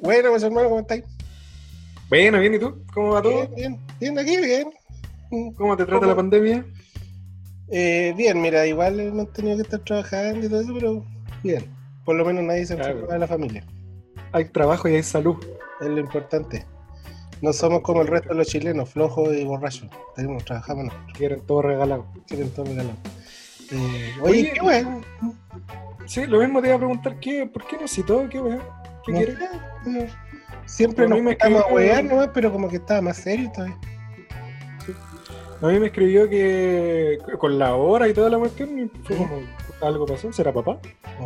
Bueno, pues hermano, ¿cómo estáis? Bueno, bien, ¿y tú? ¿Cómo va todo? Bien, bien, bien, aquí bien. ¿Cómo te trata ¿Cómo? la pandemia? Eh, bien, mira, igual hemos tenido que estar trabajando y todo eso, pero bien. Por lo menos nadie se Claro. enferma de la familia. Hay trabajo y hay salud. Es lo importante. No somos como el resto de los chilenos, flojos y borrachos. Tenemos, trabajamos, no, Quieren todo regalado. quieren todo regalado. Eh, oye, Oye, qué bueno. Sí, lo mismo te iba a preguntar, ¿qué, ¿por qué no citó? ¿Qué weá? ¿Qué No no. Siempre A nos mí me juntamos a huear nomás, pero como que estaba más serio todavía. A mí me escribió que con la hora y toda la cuestión, fue ¿Sí? como, algo pasó, ¿será papá?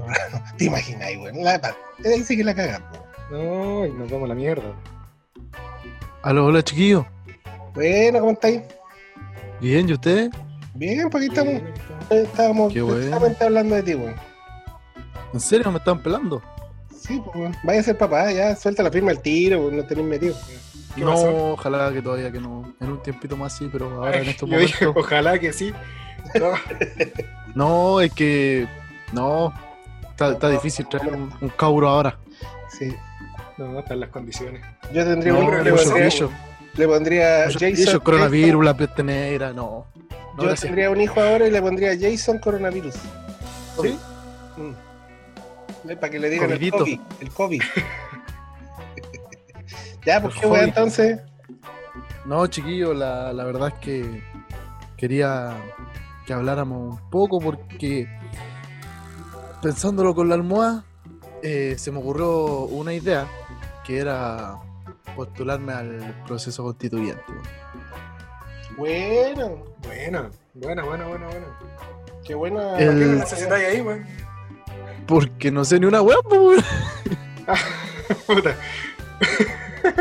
¿Te imaginas, güey? La, sí que la cagamos. No, y nos vamos a la mierda. Aló, hola chiquillos. Bueno, ¿cómo estáis? Bien, ¿y ustedes? Bien, pues aquí estamos. Estábamos hablando de ti, güey. ¿En serio me están pelando? Sí, pues. Vaya a ser papá, ya suelta la firma al tiro, no tenéis metido. ¿Qué no, pasó? ojalá que todavía que no. En un tiempito más sí, pero ahora en estos Yo dije, momentos. ojalá que sí. No, No, es que. No. Está, está difícil traer un, un cabro ahora. Sí. no, no están las condiciones. Yo tendría No, un hijo, le pondría, le pondría Jason. coronavirus, la peste negra, no. No, Yo gracias. tendría un hijo ahora y le pondría Jason Coronavirus. ¿Sí? Mm. Eh, Para que le digan el. COVID. El COVID. ya, pues qué COVID. entonces. No, chiquillo, la, la verdad es que quería que habláramos un poco porque pensándolo con la almohada, eh, se me ocurrió una idea que era postularme al proceso constituyente. Bueno, Bueno, bueno, bueno, bueno, bueno. qué buena. El- ¿Por qué necesitáis ahí, weón? Porque no sé ni una hueá, pues.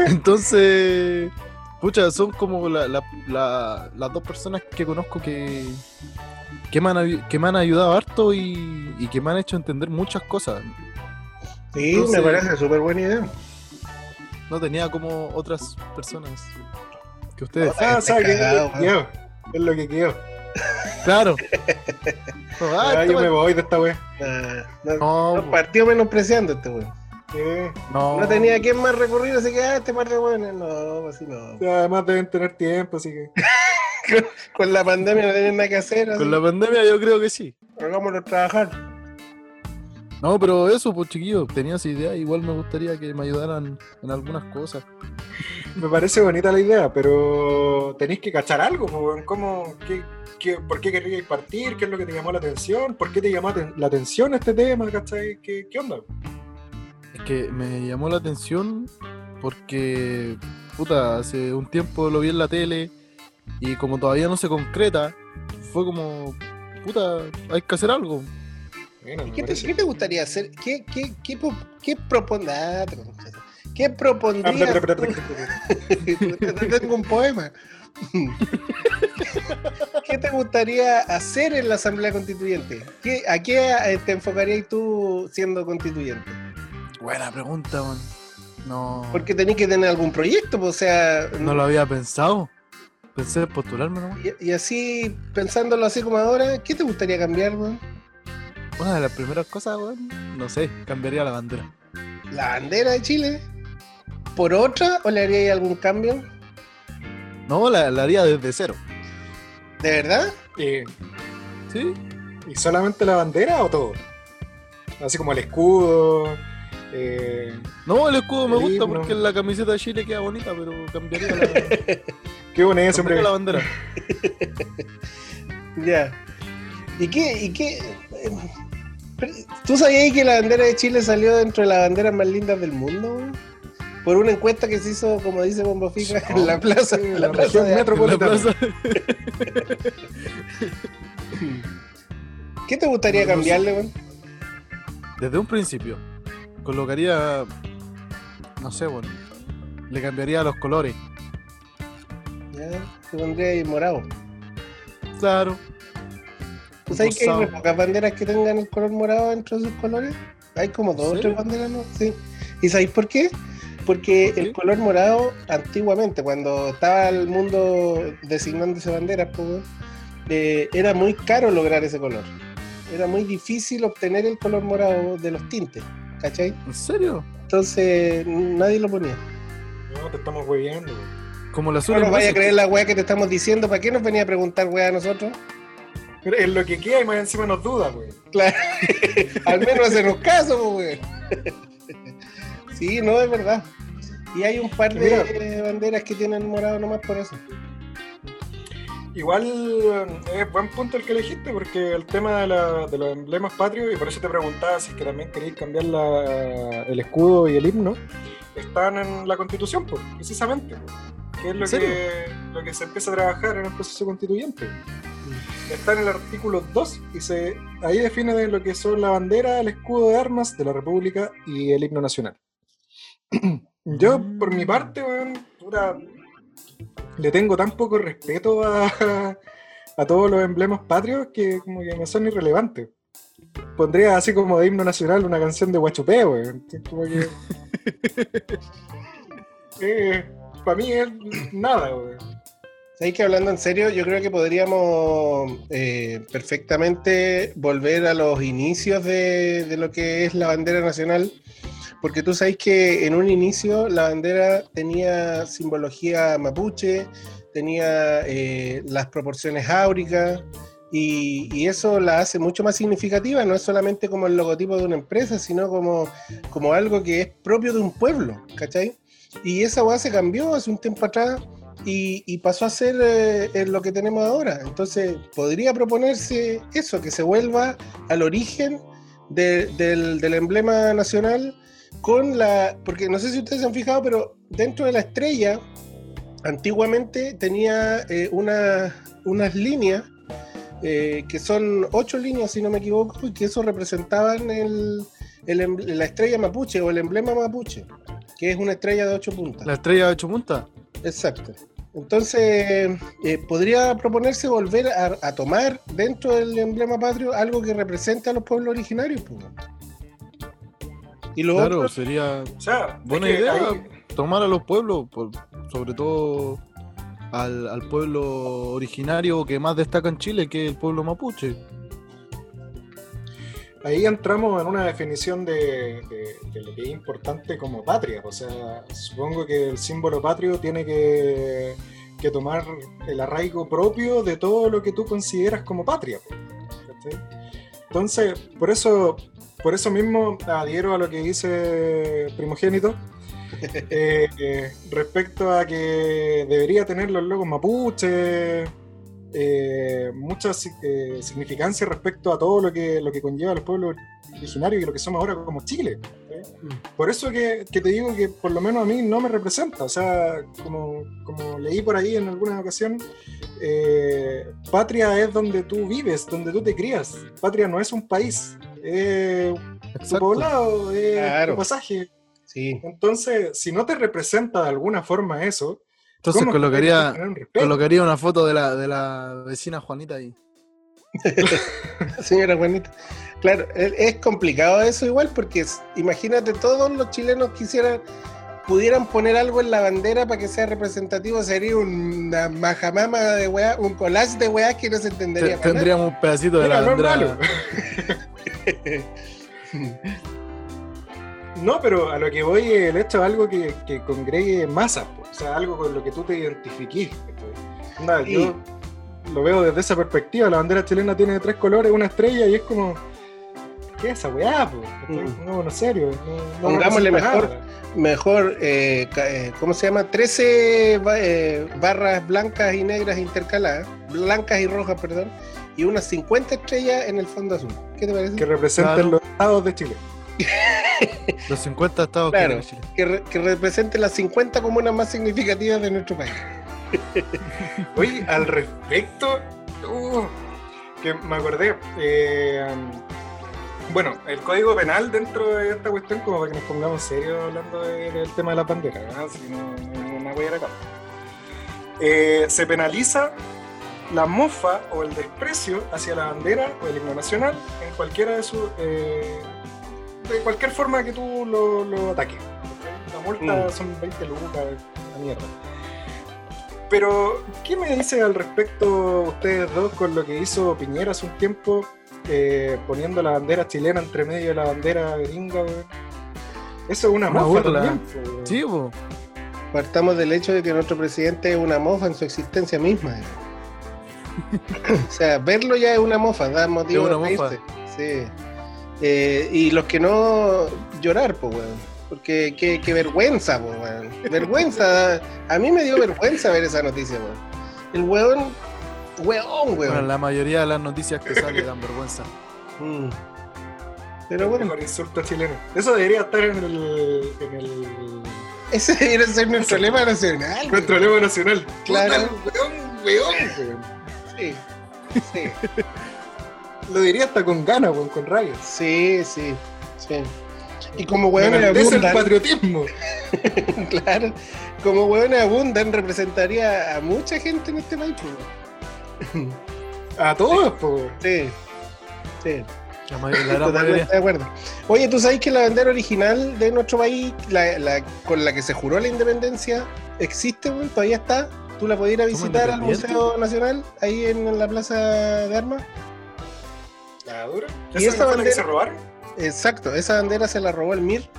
Entonces, pucha, son como la- la- la- las dos personas que conozco que, que, me, han, que me han ayudado harto y, y que me han hecho entender muchas cosas. Sí, Entonces- me parece súper buena idea. No tenía como otras personas que ustedes. Ah, lo que quedó. Es lo que quedó. Claro. Ah, Ah, este yo me voy de esta wea. Ah, no, No, no partió menospreciando este weón. Eh, no, No tenía quien más recurrir, así que ah, este par de weones. No, así no. además deben tener tiempo, así que. Con la pandemia no tenían nada que hacer. Así. Con la pandemia yo creo que sí. Hagámoslo trabajar. No, pero eso, pues chiquillo, tenía esa idea. Igual me gustaría que me ayudaran en algunas cosas. Me parece bonita la idea, pero tenéis que cachar algo, weón. ¿Cómo, qué, qué- ¿Por qué querríais partir? ¿Qué es lo que te llamó la atención? ¿Por qué te llamó la atención este tema? ¿Cachai? ¿Qué, qué onda? Es que me llamó la atención porque, puta, hace un tiempo lo vi en la tele y como todavía no se concreta, fue como, puta, hay que hacer algo. Bueno, ¿Qué te, parece- qué te gustaría hacer? ¿Qué, qué, qué, qué propon- ah. ¿Qué Ah, propondrías? espera. Tengo un poema. ¿Qué te gustaría hacer en la Asamblea Constituyente? ¿Qué- ¿A qué eh, te enfocarías tú siendo constituyente? Buena pregunta, man. No, Porque tenés que tener algún proyecto, pues, o sea, no lo había pensado. Pensé en postularme nomás. y, y así, pensándolo así como ahora, ¿qué te gustaría cambiar, weón? Una de las primeras cosas, weón, no sé, cambiaría la bandera. ¿La bandera de Chile? ¿Por otra o le haríais algún cambio? No, la, la haría desde cero. ¿De verdad? Eh, ¿Sí? ¿Y solamente la bandera o todo? Así como el escudo. Eh, No, el escudo me El gusta himno. porque la camiseta de Chile queda bonita, pero cambiaría la, qué bonito hombre. la bandera. Ya. ¿Y qué? ¿Y qué? eh, ¿Tú sabías que la bandera de Chile salió dentro de las banderas más lindas del mundo? Por una encuesta que se hizo, como dice Bombo Fica, en la plaza, Sí, en la la plaza región de- metro- En la Metropolitana. plaza. ¿Qué te gustaría cambiarle, weón? Desde un principio, colocaría, no sé, bueno, le cambiaría los colores. Ya, te pondría ahí morado. Claro. ¿Tú sabes que hay pocas banderas que tengan el color morado dentro de sus colores? Hay como dos o tres banderas, ¿no? Sí. ¿Y sabéis por qué? Porque el color morado, antiguamente, cuando estaba el mundo designándose banderas, pues, eh, era muy caro lograr ese color. Era muy difícil obtener el color morado de los tintes. ¿cachai? ¿En serio? Entonces nadie lo ponía. No, te estamos hueviando. Como la No nos vaya a creer la weá que te estamos diciendo, ¿para qué nos venía a preguntar weá a nosotros? Pero es lo que queda y más encima nos duda, güey. Claro, al menos hacernos caso, pues, weón. Sí, no, es verdad. Y hay un par de Mira. banderas que tienen morado nomás por eso. Igual eh, es buen punto el que elegiste, porque el tema de, la- de los emblemas patrios, y por eso te preguntaba si que también queréis cambiar la- el escudo y el himno, están en la constitución, pues, precisamente. pues, que es lo que, lo que se empieza a trabajar en el proceso constituyente. Está en el artículo 2 y se, ahí define de lo que son la bandera, el escudo de armas de la República y el himno nacional. Yo, por mi parte, weón, puta, le tengo tan poco respeto a, a todos los emblemas patrios que como que me son irrelevantes. Pondría así como de himno nacional una canción de Guachupé, weón. Como que... para mí es nada, weón. Sabéis que hablando en serio, yo creo que podríamos eh, perfectamente volver a los inicios de, lo que es la bandera nacional, porque tú sabéis que en un inicio la bandera tenía simbología mapuche, tenía eh, las proporciones áuricas, y, y eso la hace mucho más significativa, no es solamente como el logotipo de una empresa, sino como, como algo que es propio de un pueblo, ¿cachai? Y esa weá se cambió hace un tiempo atrás y, pasó a ser eh, lo que tenemos ahora. Entonces, podría proponerse eso, que se vuelva al origen de- del, emblema nacional con la... Porque no sé si ustedes se han fijado, pero dentro de la estrella, antiguamente tenía eh, una- unas líneas, eh, que son ocho líneas, si no me equivoco, y que eso representaban el em- la estrella mapuche o el emblema mapuche, que es una estrella de ocho puntas. La estrella de ocho puntas. Exacto. Entonces, eh, podría proponerse volver a, a tomar dentro del emblema patrio algo que represente a los pueblos originarios. pues. Y lo Claro, otro, sería O sea, es buena que idea tomar a los pueblos, por- sobre todo al, al pueblo originario que más destaca en Chile, que es el pueblo mapuche. Ahí entramos en una definición de, de- de lo que es importante como patria. O sea, supongo que el símbolo patrio tiene que, que tomar el arraigo propio de todo lo que tú consideras como patria. Entonces, por eso, por eso mismo adhiero a lo que dice Primogénito. eh, eh, respecto a que debería tener los logos mapuche, eh, mucha eh, significancia respecto a todo lo que, lo que conlleva los pueblos originarios y lo que somos ahora como Chile. ¿sí? Por eso que, que te digo que por lo menos a mí no me representa. O sea, como, como leí por ahí en alguna ocasión, eh, patria es donde tú vives, donde tú te crías. Patria no es un país, es tu poblado, es Claro. tu pasaje. sí. Entonces, si no te representa de alguna forma eso, Entonces ¿cómo es que colocaría, colocaría una foto de la, de la vecina Juanita ahí. Señora Juanita. Claro, es es complicado eso igual porque es- imagínate todos los chilenos quisieran pudieran poner algo en la bandera para que sea representativo, sería una majamama de weá, un collage de weá que no se entendería. Tendríamos un pedacito de Mira, la bandera. No, pero a lo que voy es el hecho de algo que, que congregue masas, po. o sea, algo con lo que tú te identifiques. ¿cachai? Onda, Sí. Yo lo veo desde esa perspectiva, la bandera chilena tiene tres colores, una estrella y es como, ¿qué es esa weá? po? Mm. No, en serio. No, no Pongámosle mejor. nada. Mejor, eh, eh, ¿cómo se llama? 13 ba- eh, barras blancas y negras intercaladas, blancas y rojas, perdón, y unas 50 estrellas en el fondo azul. ¿Qué te parece? Que representen Claro. los estados de Chile. Los 50 estados Claro. Chile. Que, re- que represente las 50 comunas más significativas de nuestro país. Oye, al respecto, uh, que me acordé, eh, bueno, el código penal dentro de esta cuestión, como para que nos pongamos serios hablando de- del tema de las banderas, ¿verdad? si no, una huella acá. Eh, se penaliza la mofa o el desprecio hacia la bandera o el himno nacional en cualquiera de sus. eh, de cualquier forma que tú lo, lo ataques. La multa Mm. son 20 lucas, la mierda. Pero, ¿qué me dice al respecto ustedes dos con lo que hizo Piñera hace un tiempo, eh, poniendo la bandera chilena entre medio de la bandera gringa? Eso es una, Una mofa burla. también. Sí. Partamos del hecho de que nuestro presidente es una mofa en su existencia misma. eh. o sea, verlo ya es una mofa, da motivo Es de una mofa. Sí. Eh, y los que no llorar, pues, weón. Porque qué, qué vergüenza, pues, weón. Vergüenza. A mí me dio vergüenza ver esa noticia, weón. El weón, weón, Bueno, weón. la mayoría de las noticias que salen dan vergüenza. Mm. Pero bueno, mejor insulto chileno. Eso debería estar en el, en el ese debería ser nuestro lema nacional. nuestro lema nacional. Claro. Puta, el weón, weón, weón. Sí, sí. Lo diría hasta con ganas, weón, con rabia. Sí, sí, sí. Y como hueones Enaltece el abundan, patriotismo. claro, como hueones abundan, representaría a mucha gente en este país. pues. A todos, po. weón. Sí, sí, La, may- la totalmente mayoría. de acuerdo. Oye, ¿tú sabes que la bandera original de nuestro país, la, la- con la que se juró la independencia, existe, weón? ¿Todavía está? ¿Tú la podías ir a ¿Cómo visitar al? Museo Nacional, ahí en la Plaza de Armas? La dura. ¿Y ¿Esa que bandera? se robaron? Exacto, esa bandera se la robó el MIR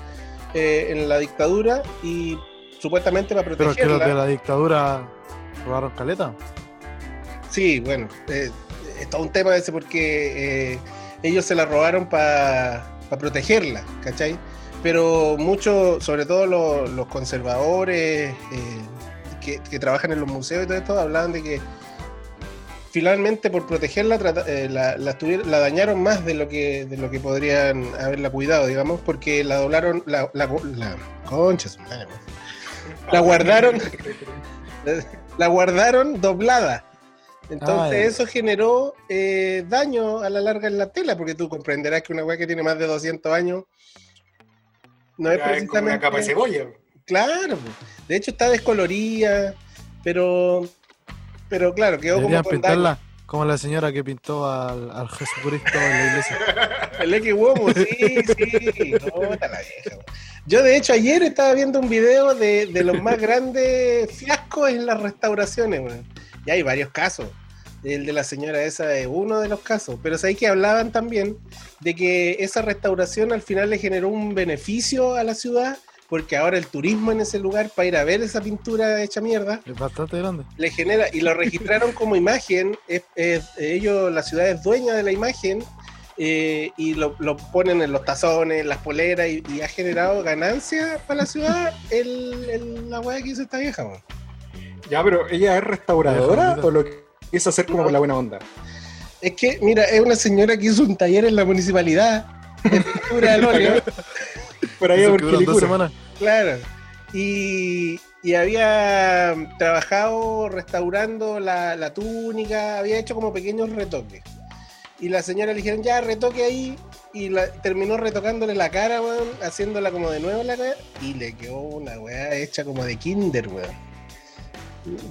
eh, en la dictadura y supuestamente para Pero que protegerla. los de la dictadura robaron caleta. Sí, bueno, eh, es todo un tema ese porque eh, ellos se la robaron para protegerla, ¿cachai? Pero muchos, sobre todo los, los conservadores eh, que, que trabajan en los museos y todo esto, hablaban de que finalmente por protegerla trata- eh, la, la, dañaron más de lo que de lo que podrían haberla cuidado, digamos, porque la doblaron, la, la, la- concha su madre, La guardaron. la guardaron doblada. Entonces Ah, eso generó eh, daño a la larga en la tela, porque tú comprenderás que una weá que tiene más de 200 años no es es como una precisamente... capa de cebolla. Claro, de hecho está descolorida, pero pero claro, quedó como Deberían con pintarla como la señora que pintó al, al Jesucristo en la iglesia. El X Womo, sí, sí, no, está la vieja. po. Yo de hecho ayer estaba viendo un video de, de los más grandes fiascos en las restauraciones, weón. Y hay varios casos. El de la señora esa es uno de los casos. Pero sabéis que hablaban también de que esa restauración al final le generó un beneficio a la ciudad, porque ahora el turismo en ese lugar para ir a ver esa pintura hecha mierda Es bastante grande. le genera y lo registraron como imagen. es- es- ellos, la ciudad es dueña de la imagen eh, y lo, lo ponen en los tazones, en las poleras y, y ha generado ganancias para la ciudad el, el- la weá que hizo esta vieja. Ya, pero ¿ella es restauradora o lo quiso hacer como No. con la buena onda? Es que, mira, es una señora que hizo un taller en la municipalidad de pintura al óleo. Por ahí Eso por Quilicura. Claro. Y, y había trabajado restaurando la, la túnica, había hecho como pequeños retoques. Y la señora le dijeron, ya, retoque ahí. Y la, terminó retocándole la cara, weón, haciéndola como de nuevo la cara. Y le quedó una weá hecha como de kinder, weón.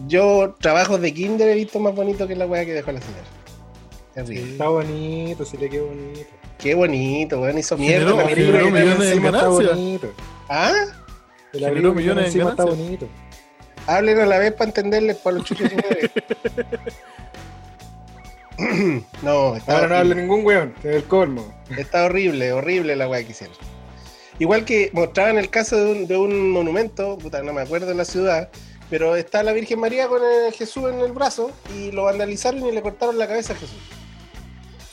Yo trabajos de kinder he visto más bonito que la weá que dejó la señora. Está bonito, sí le quedó bonito. Qué bonito, weón. Hizo mierda Generó- la película generó millones. Está ganancias. bonito. ¿Ah? El Generó millones en encima está ganancias. bonito. Hablen a la vez para entenderles para los chuchos. no, está Ahora no habla ningún weón, es el colmo. está horrible, horrible la weá que hicieron. Igual que mostraban el caso de un, de un monumento, puta, no me acuerdo de la ciudad, pero está la Virgen María con el Jesús en el brazo y lo vandalizaron y le cortaron la cabeza a Jesús.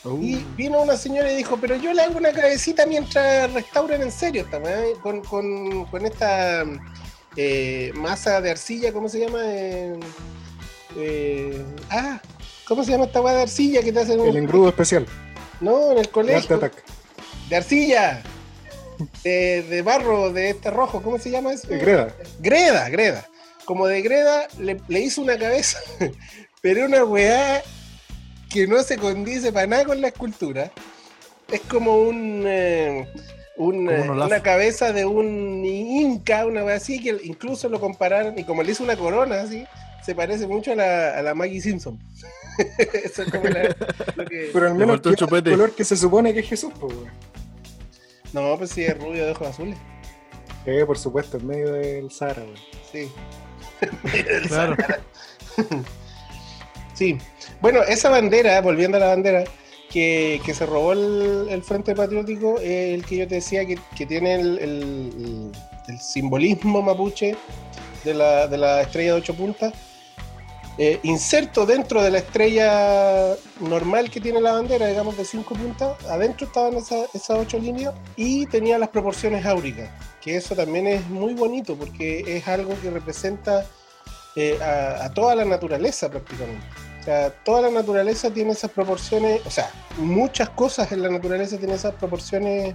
Uh, Y vino una señora y dijo, pero yo le hago una cabecita mientras restauran en serio esta weá, eh, con, con, con esta eh, masa de arcilla, ¿cómo se llama? Eh, eh, ah, ¿cómo se llama esta weá de arcilla que te hacen El un... engrudo especial. No, en el colegio. De arcilla. De, de barro, de este rojo, ¿cómo se llama eso? De Greda. Greda, Greda. Como de Greda le, le hizo una cabeza, pero una weá que no se condice para nada con la escultura. Es como un, eh, un, Como un eh, una cabeza de un inca, una weá así, que incluso lo compararon, y como le hizo una corona así, se parece mucho a la, a la Maggie Simpson. Eso es como la- lo que... Pero al menos el tiene el chupete. color que se supone que es Jesús, pues. No, pues sí, es rubio de ojos azules. Eh, por supuesto, en medio del Sahara, weón. Sí. claro. Sí. Bueno, esa bandera, volviendo a la bandera, que, se robó el, Frente Patriótico el que yo te decía que, tiene el, simbolismo mapuche de la, estrella de ocho puntas. eh, inserto dentro de la estrella normal que tiene la bandera, digamos de cinco puntas, adentro estaban esa- esas ocho líneas y tenía las proporciones áuricas, que eso también es muy bonito porque es algo que representa eh, a, a toda la naturaleza prácticamente. Toda la naturaleza tiene esas proporciones, o sea, muchas cosas en la naturaleza tienen esas proporciones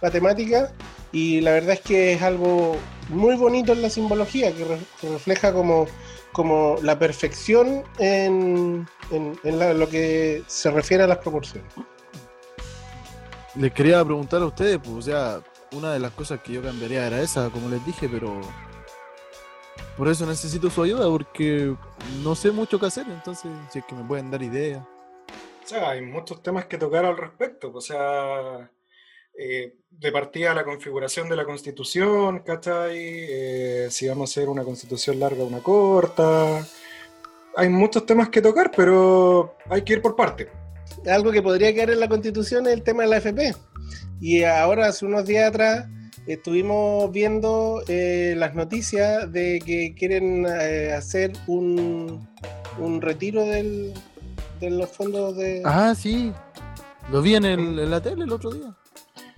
matemáticas y la verdad es que es algo muy bonito en la simbología, que, re- que refleja como, como la perfección en, en- lo que se refiere a las proporciones. Les quería preguntar a ustedes, pues, o sea, una de las cosas que yo cambiaría era esa, como les dije, pero por eso necesito su ayuda, porque no sé mucho qué hacer, entonces, si es que me pueden dar ideas. O sea, hay muchos temas que tocar al respecto. O sea, eh, de partida la configuración de la constitución, ¿cachai? Eh, si vamos a hacer una constitución larga o una corta. Hay muchos temas que tocar, pero hay que ir por parte. Algo que podría quedar en la constitución es el tema de la FP. Y ahora, hace unos días atrás, estuvimos viendo eh, las noticias de que quieren eh, hacer un, un retiro del- de los fondos de... Ah, sí, lo vi en, el- en la tele el otro día.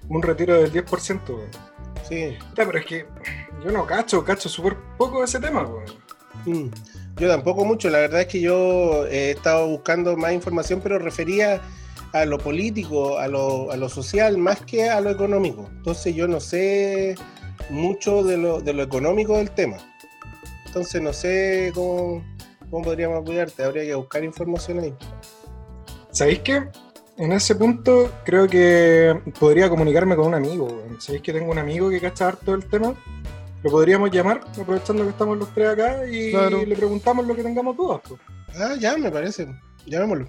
Un retiro del 10%. weón. Sí. Pero es que yo no cacho, cacho súper poco ese tema. Mm. Yo tampoco mucho, la verdad es que yo he estado buscando más información, pero refería a lo político, a lo, a lo social, más que a lo económico. Entonces yo no sé mucho de lo, de lo económico del tema. Entonces no sé cómo, cómo podríamos apoyarte, habría que buscar información ahí. ¿Sabéis qué? En ese punto creo que podría comunicarme con un amigo. ¿Sabéis que tengo un amigo que cacha harto del tema? Lo podríamos llamar, aprovechando que estamos los tres acá, y Claro. le preguntamos lo que tengamos dudas. pues. Ah, ya, me parece. Llamémoslo.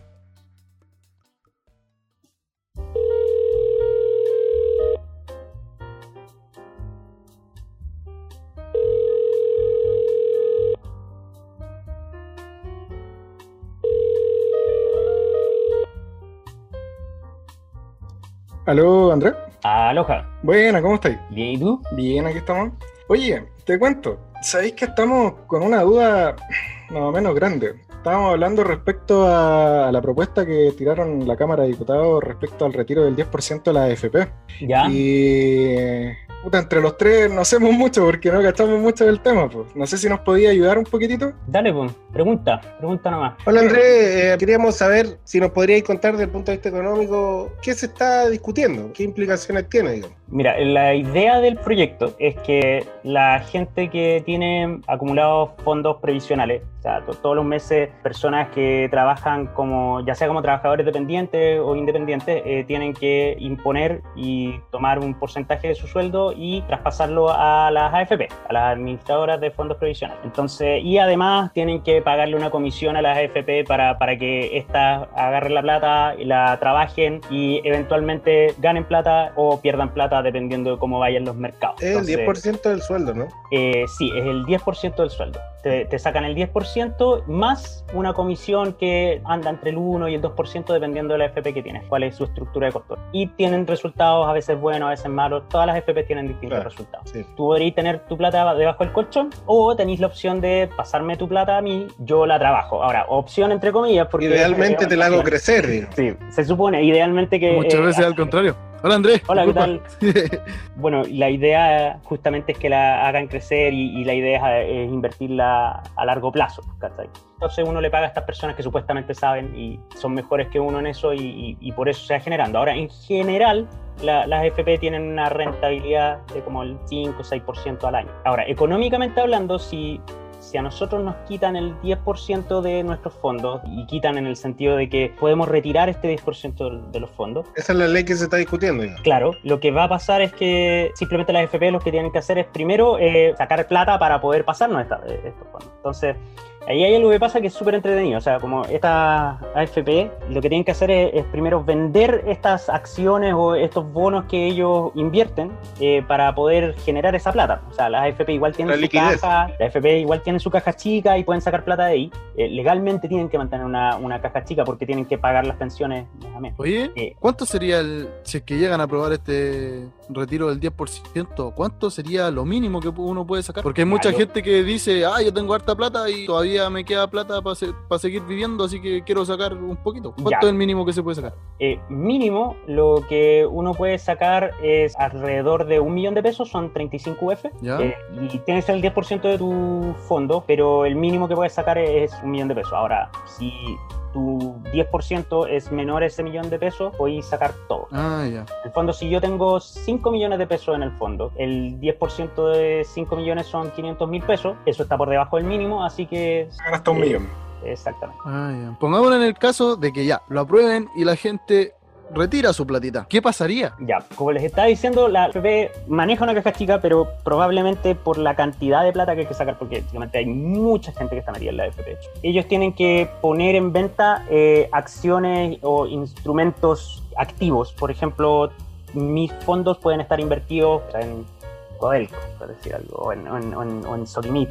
¿Aló, Andrés? Aloha. Buena, ¿cómo estáis? Bien, ¿y tú? Bien, aquí estamos. Oye, te cuento. ¿Sabéis que estamos con una duda más o menos grande? Estábamos hablando respecto a, la propuesta que tiraron la Cámara de Diputados respecto al retiro del 10% de la AFP. ¿Ya? Y puta, entre los tres no hacemos mucho porque no gastamos mucho del tema. Pues. No sé si nos podía ayudar un poquitito. Dale, pues. Pregunta. Pregunta nomás. Hola Andrés, eh, queríamos saber si nos podríais contar desde el punto de vista económico qué se está discutiendo, qué implicaciones tiene, digamos. Mira, la idea del proyecto es que la gente que tiene acumulados fondos previsionales, o sea, to- todos los meses personas que trabajan como, ya sea como trabajadores dependientes o independientes, eh, tienen que imponer y tomar un porcentaje de su sueldo y traspasarlo a las AFP, a las administradoras de fondos previsionales. Entonces, y además tienen que pagarle una comisión a las AFP para, para que éstas agarren la plata, y la trabajen y eventualmente ganen plata o pierdan plata dependiendo de cómo vayan los mercados. Es el Entonces, 10% del sueldo, ¿no? eh, sí, es el 10% del sueldo. Te, te sacan el 10% más una comisión que anda entre el 1 y el 2% dependiendo de la FP que tienes, cuál es su estructura de costo. Y tienen resultados a veces buenos, a veces malos. Todas las FP tienen distintos Claro. resultados. Sí. Tú podrías tener tu plata debajo del colchón o tenéis la opción de pasarme tu plata a mí, yo la trabajo. Ahora, opción entre comillas, porque... Idealmente te la hago crecer, digamos. Sí, se supone, idealmente que... Muchas eh, veces al contrario. Hola Andrés. Hola, ¿qué disculpa. Bueno, la idea justamente es que la hagan crecer y, y la idea es, es invertirla a largo plazo. ¿cachai? Entonces uno le paga a estas personas que supuestamente saben y son mejores que uno en eso y, y- y por eso se va generando. Ahora, en general, la- las FP tienen una rentabilidad de como el 5 o 6% al año. Ahora, económicamente hablando, si, si a nosotros nos quitan el 10% de nuestros fondos y quitan en el sentido de que podemos retirar este 10% de los fondos, Esa es la ley que se está discutiendo, digamos. Claro, lo que va a pasar es que simplemente las FP lo que tienen que hacer es primero eh, sacar plata para poder pasarnos esta- eh, estos fondos. Entonces, ahí hay algo que pasa que es súper entretenido. O sea, como esta AFP, lo que tienen que hacer es, es primero vender estas acciones o estos bonos que ellos invierten eh, para poder generar esa plata. O sea, las AFP igual tienen La su liquidez. caja, la AFP igual tienen su caja chica y pueden sacar plata de ahí. Eh, legalmente tienen que mantener una, una caja chica porque tienen que pagar las pensiones. Oye, Eh, ¿cuánto sería el, si es que llegan a aprobar este retiro del 10%, cuánto sería lo mínimo que uno puede sacar? Porque hay mucha Claro. gente que dice, ah, yo tengo harta plata y todavía me queda plata para seguir viviendo, así que quiero sacar un poquito. ¿Cuánto Ya. es el mínimo que se puede sacar? Eh, mínimo, lo que uno puede sacar es alrededor de un millón de pesos, son 35 UF, eh, y tienes el 10% de tu fondo, pero el mínimo que puedes sacar es un millón de pesos. Ahora, si tu 10% es menor a ese millón de pesos, puedes sacar todo. Ah, ya. En el fondo, si yo tengo 5 millones de pesos en el fondo, el 10% de 5 millones son 500 mil pesos, eso está por debajo del mínimo, así que hasta un Eh, millón. exactamente. Ah, ya. Pongámonos en el caso de que ya, lo aprueben y la gente retira su platita. ¿Qué pasaría? Ya, como les estaba diciendo, la FP maneja una caja chica, pero probablemente por la cantidad de plata que hay que sacar, porque hay mucha gente que está metida en la FP. Ellos tienen que poner en venta eh, acciones o instrumentos activos. Por ejemplo, mis fondos pueden estar invertidos en Codelco, por decir algo, o en, en Solimit.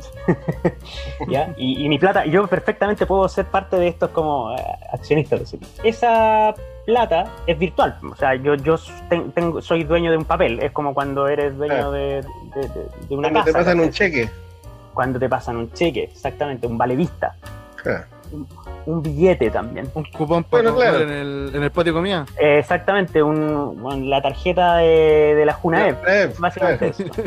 ¿Ya? Y, y mi plata, yo perfectamente puedo ser parte de estos como eh, accionistas de Solimit. Esa plata es virtual. O sea, yo, yo ten- tengo, soy dueño de un papel. Es como cuando eres dueño de, de- de- de una Cuando casa. te pasan un cheque. Cuando te pasan un cheque, exactamente, un vale vista. Ah, Un billete también. Un cupón para Bueno, claro. en, el, en el patio de comida. Eh, exactamente, un, bueno, la tarjeta de, de la Junaep. eh, Básicamente claro. eso.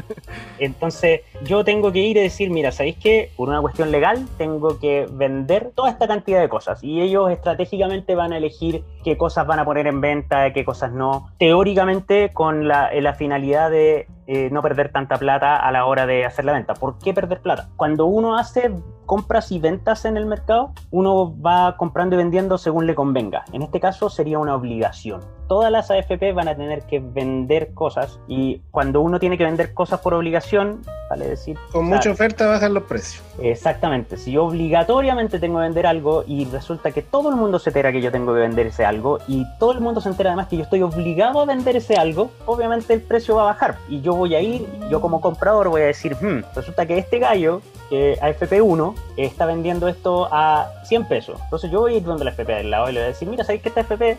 Entonces, yo tengo que ir y decir, mira, ¿sabéis qué? Por una cuestión legal, tengo que vender toda esta cantidad de cosas. Y ellos estratégicamente van a elegir qué cosas van a poner en venta, qué cosas no. Teóricamente, con la, la finalidad de eh, no perder tanta plata a la hora de hacer la venta. ¿Por qué perder plata? Cuando uno hace compras y ventas en el mercado, uno va comprando y vendiendo según le convenga. En este caso sería una obligación. Todas las AFP van a tener que vender cosas y cuando uno tiene que vender cosas por obligación, vale decir... Con mucha oferta bajan los precios. Exactamente, si yo obligatoriamente tengo que vender algo y resulta que todo el mundo se entera que yo tengo que vender ese algo y todo el mundo se entera además que yo estoy obligado a vender ese algo, obviamente el precio va a bajar y yo voy a ir, yo como comprador voy a decir, "Hmm, resulta que este gallo, que AFP1, está vendiendo esto a 100 pesos. Entonces yo voy a ir donde la FP del lado y le voy a decir, mira, ¿sabes que esta FP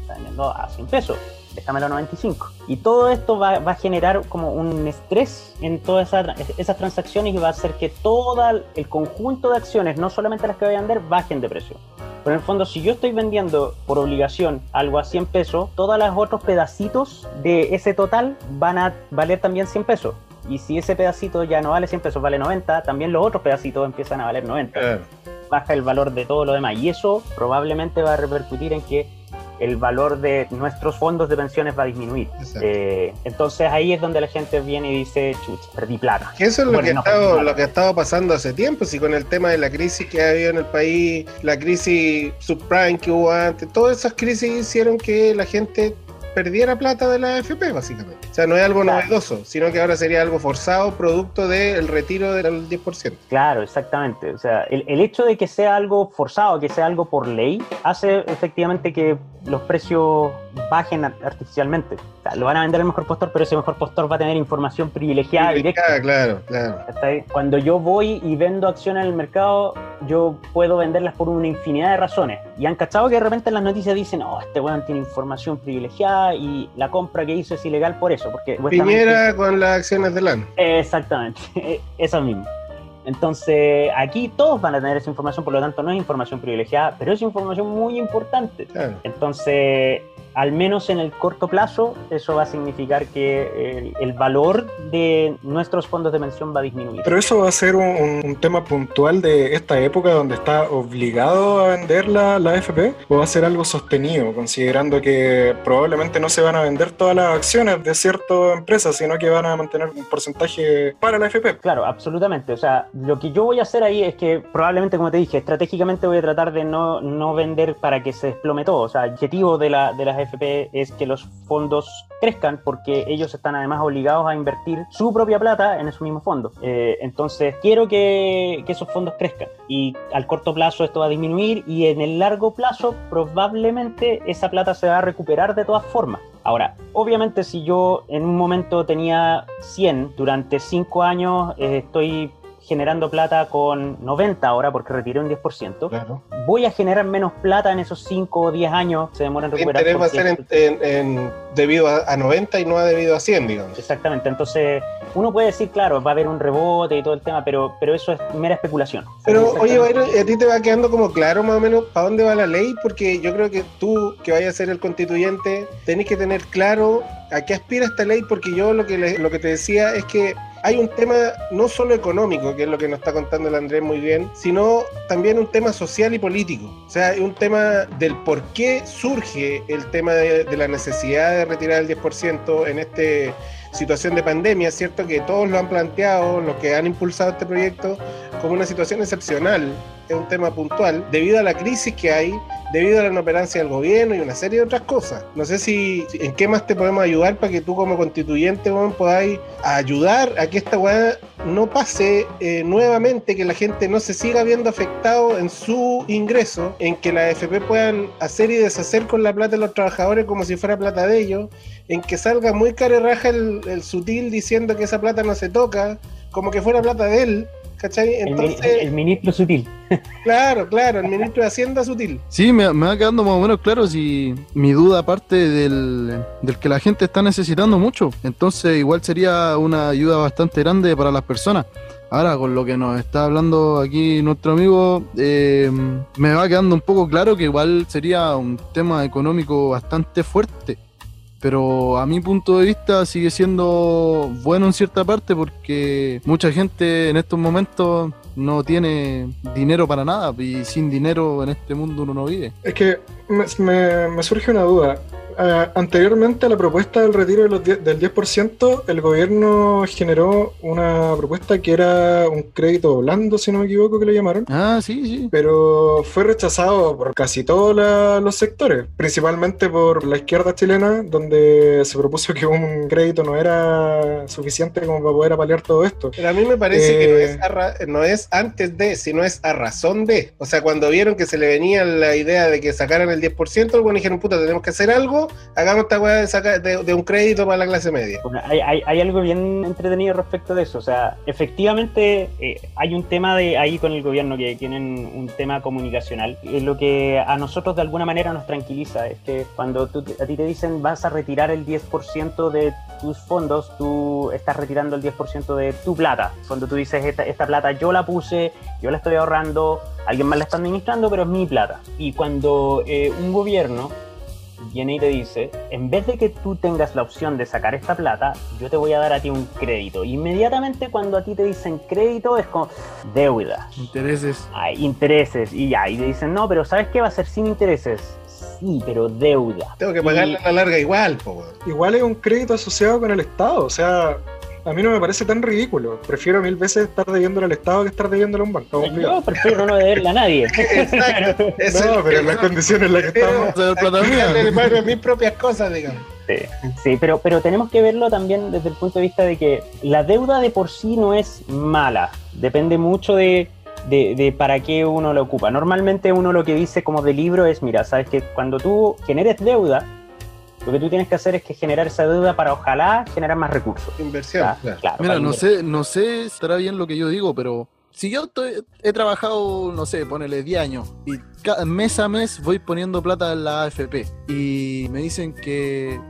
está vendiendo a 100 pesos? déjamelo a 95. Y todo esto va, va a generar como un estrés en todas esa- esas transacciones y va a hacer que todo el conjunto de acciones, no solamente las que voy a vender, bajen de precio. Pero en el fondo, si yo estoy vendiendo por obligación algo a 100 pesos, todos los otros pedacitos de ese total van a valer también 100 pesos. Y si ese pedacito ya no vale 100 pesos, vale 90, también los otros pedacitos empiezan a valer 90 Claro. baja el valor de todo lo demás. Y eso probablemente va a repercutir en que el valor de nuestros fondos de pensiones va a disminuir. Eh, entonces ahí es donde la gente viene y dice, chucha, perdí plata. Que eso es lo Bueno, que, ha no, estado, no. lo que ha estado pasando hace tiempo, si con el tema de la crisis que ha habido en el país, la crisis subprime que hubo antes, todas esas crisis hicieron que la gente perdiera plata de la AFP, básicamente. O sea, no es algo Claro. novedoso, sino que ahora sería algo forzado producto del retiro del 10%. Claro, exactamente. O sea, el, el hecho de que sea algo forzado, que sea algo por ley, hace efectivamente que los precios bajen ar- artificialmente. O sea, lo van a vender al mejor postor, pero ese mejor postor va a tener información privilegiada directa. Claro, claro. Cuando yo voy y vendo acciones en el mercado, yo puedo venderlas por una infinidad de razones. Y han cachado que de repente en las noticias dicen, oh, este weón tiene información privilegiada y la compra que hizo es ilegal por eso. Porque Piñera con las acciones de LAN. Exactamente, eso mismo. Entonces, aquí todos van a tener esa información, por lo tanto no es información privilegiada, pero es información muy importante. Claro. Entonces, al menos en el corto plazo, eso va a significar que el, el valor de nuestros fondos de pensión va a disminuir. Pero eso va a ser un, un- tema puntual de esta época donde está obligado a vender la, la AFP o va a ser algo sostenido, considerando que probablemente no se van a vender todas las acciones de ciertas empresas, sino que van a mantener un porcentaje para la AFP. Claro, absolutamente. O sea, lo que yo voy a hacer ahí es que probablemente, como te dije, estratégicamente voy a tratar de no, no vender para que se desplome todo. O sea, el objetivo de, la, de las AFP es que los fondos crezcan porque ellos están además obligados a invertir su propia plata en esos mismos fondos. Eh, entonces, quiero que, esos fondos crezcan y al corto plazo esto va a disminuir y en el largo plazo probablemente esa plata se va a recuperar de todas formas. Ahora, obviamente si yo en un momento tenía 100, durante 5 años eh, estoy generando plata con 90 ahora porque retiré un 10%, Claro. voy a generar menos plata en esos 5 o 10 años, se demora en El recuperar. interés va a ser en, en- en- debido a, a 90 y no a debido a 100, digamos. Exactamente, entonces uno puede decir, claro, va a haber un rebote y todo el tema, pero, pero eso es mera especulación. Pero oye, ¿a ti te va quedando como claro más o menos para dónde va la ley? Porque yo creo que tú, que vayas a ser el constituyente, tenés que tener claro a qué aspira esta ley, porque yo lo que, le- lo que te decía es que hay un tema no solo económico, que es lo que nos está contando el Andrés muy bien, sino también un tema social y político. O sea, un tema del por qué surge el tema de, de la necesidad de retirar el 10% en esta situación de pandemia, ¿cierto? Que todos lo han planteado, los que han impulsado este proyecto, como una situación excepcional, es un tema puntual, debido a la crisis que hay, debido a la inoperancia del gobierno y una serie de otras cosas. No sé si en qué más te podemos ayudar para que tú como constituyente weón, podáis ayudar a que esta weá no pase eh, nuevamente, que la gente no se siga viendo afectado en su ingreso, en que las AFP puedan hacer y deshacer con la plata de los trabajadores como si fuera plata de ellos, en que salga muy cara y raja el, el sutil diciendo que esa plata no se toca, como que fuera plata de él, ¿cachai? El, Entonces, el ministro sutil. claro, claro, el ministro de Hacienda sutil. Sí, me, me va quedando más o menos claro si mi duda aparte del, del que la gente está necesitando mucho. Entonces igual sería una ayuda bastante grande para las personas. Ahora, con lo que nos está hablando aquí nuestro amigo, eh, me va quedando un poco claro que igual sería un tema económico bastante fuerte. Pero a mi punto de vista sigue siendo bueno en cierta parte porque mucha gente en estos momentos no tiene dinero para nada y sin dinero en este mundo uno no vive. Es que me, surge una duda. Eh, anteriormente a la propuesta del retiro de los del 10%, el gobierno generó una propuesta que era un crédito blando, si no me equivoco, que lo llamaron. Ah, sí, sí. pero fue rechazado por casi todos los sectores, principalmente por la izquierda chilena, donde se propuso que un crédito no era suficiente como para poder apalear todo esto. Pero a mí me parece que no Eh. es, a ra- no es antes de, sino es a razón de. O sea, cuando vieron que se le venía la idea de que sacaran el 10%, el bueno dijeron, puta, tenemos que hacer algo, hagamos esta weá de, de, un crédito para la clase media. Hay, algo bien entretenido respecto de eso. O sea, efectivamente eh, hay un tema de ahí con el gobierno que tienen un tema comunicacional. Lo que a nosotros de alguna manera nos tranquiliza es que cuando a ti te dicen vas a retirar el 10% de tus fondos, tú estás retirando el 10% de tu plata. Cuando tú dices esta, esta plata yo la puse, yo la estoy ahorrando, alguien más la está administrando, pero es mi plata. Y cuando eh, un gobierno viene y te dice, en vez de que tú tengas la opción de sacar esta plata, yo te voy a dar a ti un crédito. Inmediatamente cuando a ti te dicen crédito es como deuda, Intereses. hay intereses y ya, y te dicen, no, pero ¿sabes qué va a ser sin intereses? Sí, pero deuda. Tengo que pagarla a la larga igual, po. Igual es un crédito asociado con el Estado, o sea, a mí no me parece tan ridículo. Prefiero mil veces estar debiéndole al Estado que estar debiéndole a un banco. Yo prefiero no deberle a nadie. Exacto. No, pero en las condiciones en las que Pero- estamos. Pago mis propias cosas, digamos. Sí, sí, pero, pero tenemos que verlo también desde el punto de vista de que la deuda de por sí no es mala. Depende mucho de, de- de para qué uno lo ocupa. Normalmente uno lo que dice como de libro es, mira, sabes que cuando tú generes deuda, lo que tú tienes que hacer es que generar esa deuda para ojalá generar más recursos. Inversión, claro. Claro, Mira, no sé, no sé si estará bien lo que yo digo, pero si yo estoy- he trabajado, no sé, ponele 10 años y mes a mes voy poniendo plata en la AFP y me dicen que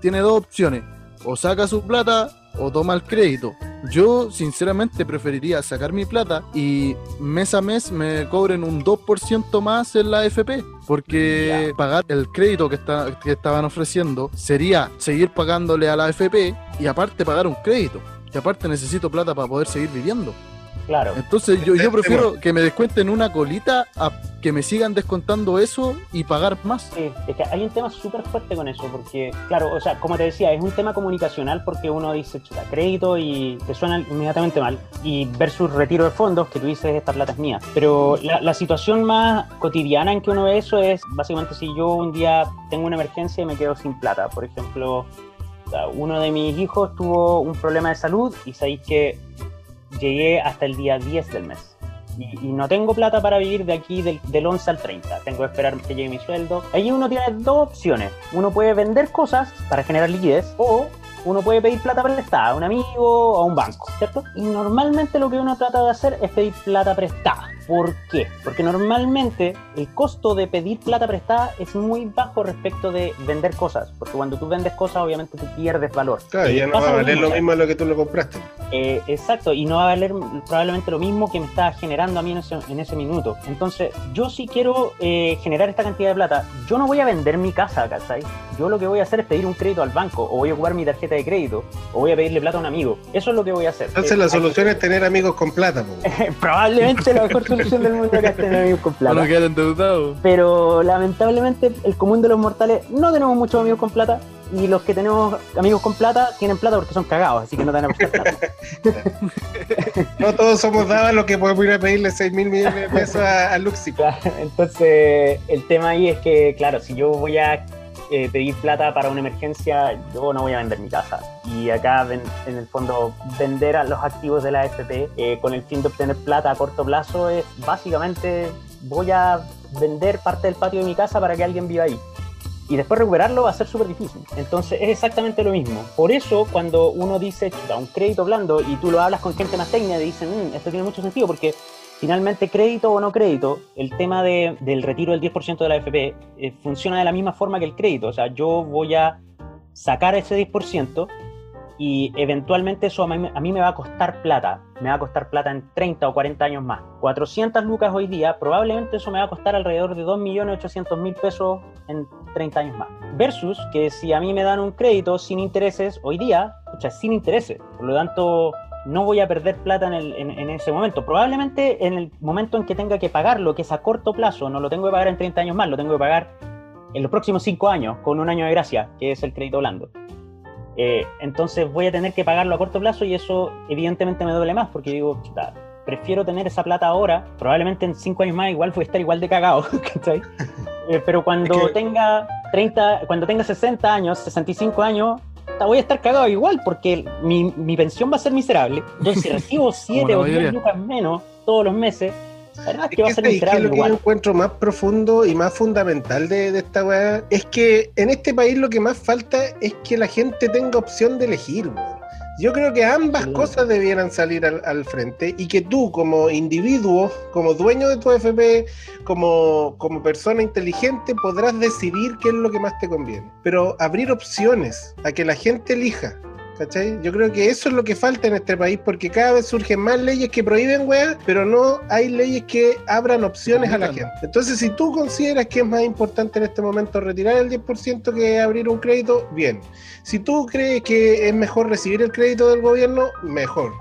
tiene dos opciones, o saca su plata o toma el crédito. Yo sinceramente preferiría sacar mi plata y mes a mes me cobren un 2% más en la AFP, porque pagar el crédito que, está, que estaban ofreciendo sería seguir pagándole a la AFP y aparte pagar un crédito. Y aparte necesito plata para poder seguir viviendo. Claro. Entonces yo, yo prefiero que me descuenten una colita a que me sigan descontando eso y pagar más. Sí, es que hay un tema súper fuerte con eso, porque, claro, o sea, como te decía, es un tema comunicacional porque uno dice, chuta, crédito y te suena inmediatamente mal, y versus retiro de fondos, que tú dices, esta plata es mía. Pero la, la situación más cotidiana en que uno ve eso es, básicamente, si yo un día tengo una emergencia y me quedo sin plata, por ejemplo, uno de mis hijos tuvo un problema de salud y sabéis que llegué hasta el día 10 del mes. Y, y no tengo plata para vivir de aquí del, del 11 al 30. Tengo que esperar que llegue mi sueldo. Ahí uno tiene dos opciones. Uno puede vender cosas para generar liquidez o uno puede pedir plata prestada a un amigo o a un banco, ¿cierto? Y normalmente lo que uno trata de hacer es pedir plata prestada. ¿Por qué? Porque normalmente el costo de pedir plata prestada es muy bajo respecto de vender cosas. Porque cuando tú vendes cosas, obviamente tú pierdes valor. Claro, ya no va a valer lo mismo a lo que tú lo compraste. Eh, exacto, y no va a valer probablemente lo mismo que me está generando a mí en ese, en ese minuto. Entonces, yo si quiero eh, generar esta cantidad de plata, yo no voy a vender mi casa, ¿cachai? Yo lo que voy a hacer es pedir un crédito al banco, o voy a ocupar mi tarjeta de crédito, o voy a pedirle plata a un amigo. Eso es lo que voy a hacer. Entonces Eh, la hay- solución es tener amigos con plata. probablemente la mejor solución del mundo es tener amigos con Para plata. no quedar endeudado. Pero lamentablemente el común de los mortales no tenemos muchos amigos con plata y los que tenemos amigos con plata tienen plata porque son cagados, así que no te van a plata. No todos somos dados a los que podemos ir a pedirle 6 mil millones de pesos a, a Luxi. Claro, entonces el tema ahí es que, claro, si yo voy a eh, pedir plata para una emergencia, yo no voy a vender mi casa. Y acá, ven- en el fondo, vender a los activos de la AFP eh, con el fin de obtener plata a corto plazo es básicamente voy a vender parte del patio de mi casa para que alguien viva ahí. Y después recuperarlo va a ser súper difícil. Entonces es exactamente lo mismo. Por eso cuando uno dice, chuta, un crédito blando y tú lo hablas con gente más técnica y dicen, "Mm, esto tiene mucho sentido porque finalmente crédito o no crédito, el tema de- del retiro del 10% de la AFP eh, funciona de la misma forma que el crédito. O sea, yo voy a sacar ese 10% y eventualmente eso a mí, a mí me va a costar plata. Me va a costar plata en 30 o 40 años más. 400 lucas hoy día, probablemente eso me va a costar alrededor de 2.800.000 pesos en 30 años más. Versus que si a mí me dan un crédito sin intereses hoy día, escucha, sin intereses. Por lo tanto, no voy a perder plata en, el- en- en ese momento. Probablemente en el momento en que tenga que pagarlo, que es a corto plazo, no lo tengo que pagar en 30 años más, lo tengo que pagar en los próximos 5 años, con un año de gracia, que es el crédito blando. Eh, entonces voy a tener que pagarlo a corto plazo y eso evidentemente me duele más porque digo, chuta, prefiero tener esa plata ahora, probablemente en 5 años más igual voy a estar igual de cagado, ¿cachai? Eh, pero cuando Es que- tenga 30, cuando tenga 60 años, 65 años, voy a estar cagado igual porque mi, mi pensión va a ser miserable. Entonces si recibo 7 la o 10 mayoría. lucas menos todos los meses, la verdad es que va a que ser ¿sabes qué es miserable lo que yo encuentro más profundo y más fundamental de, de esta weá es que en este país lo que más falta es que la gente tenga opción de elegir. Yo creo que ambas cosas debieran salir al, al frente y que tú como individuo, como dueño de tu FP, como, como persona inteligente, podrás decidir qué es lo que más te conviene. Pero abrir opciones a que la gente elija. ¿Cachai? Yo creo que eso es lo que falta en este país porque cada vez surgen más leyes que prohíben weas, pero no hay leyes que abran opciones a la gente. Entonces, si tú consideras que es más importante en este momento retirar el 10% que abrir un crédito, bien. Si tú crees que es mejor recibir el crédito del gobierno, mejor.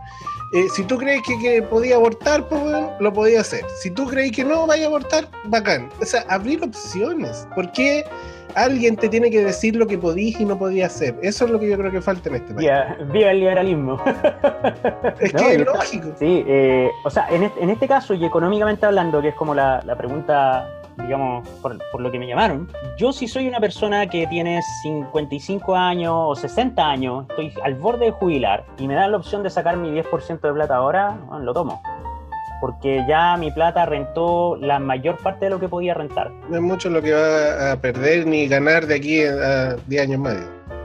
Eh, si tú crees que, que podía abortar, pues lo podía hacer. Si tú crees que no vaya a abortar, bacán. O sea, abrir opciones. ¿Por qué alguien te tiene que decir lo que podías y no podías hacer? Eso es lo que yo creo que falta en este país. Viva, viva el liberalismo. Es No, que es lógico. Sí, eh, o sea, en este, en este caso y económicamente hablando, que es como la, la pregunta, digamos, por, por lo que me llamaron, yo si soy una persona que tiene 55 años o 60 años, estoy al borde de jubilar y me dan la opción de sacar mi 10% de plata ahora, bueno, lo tomo. Porque ya mi plata rentó la mayor parte de lo que podía rentar. No es mucho lo que va a perder ni ganar de aquí a 10 años más.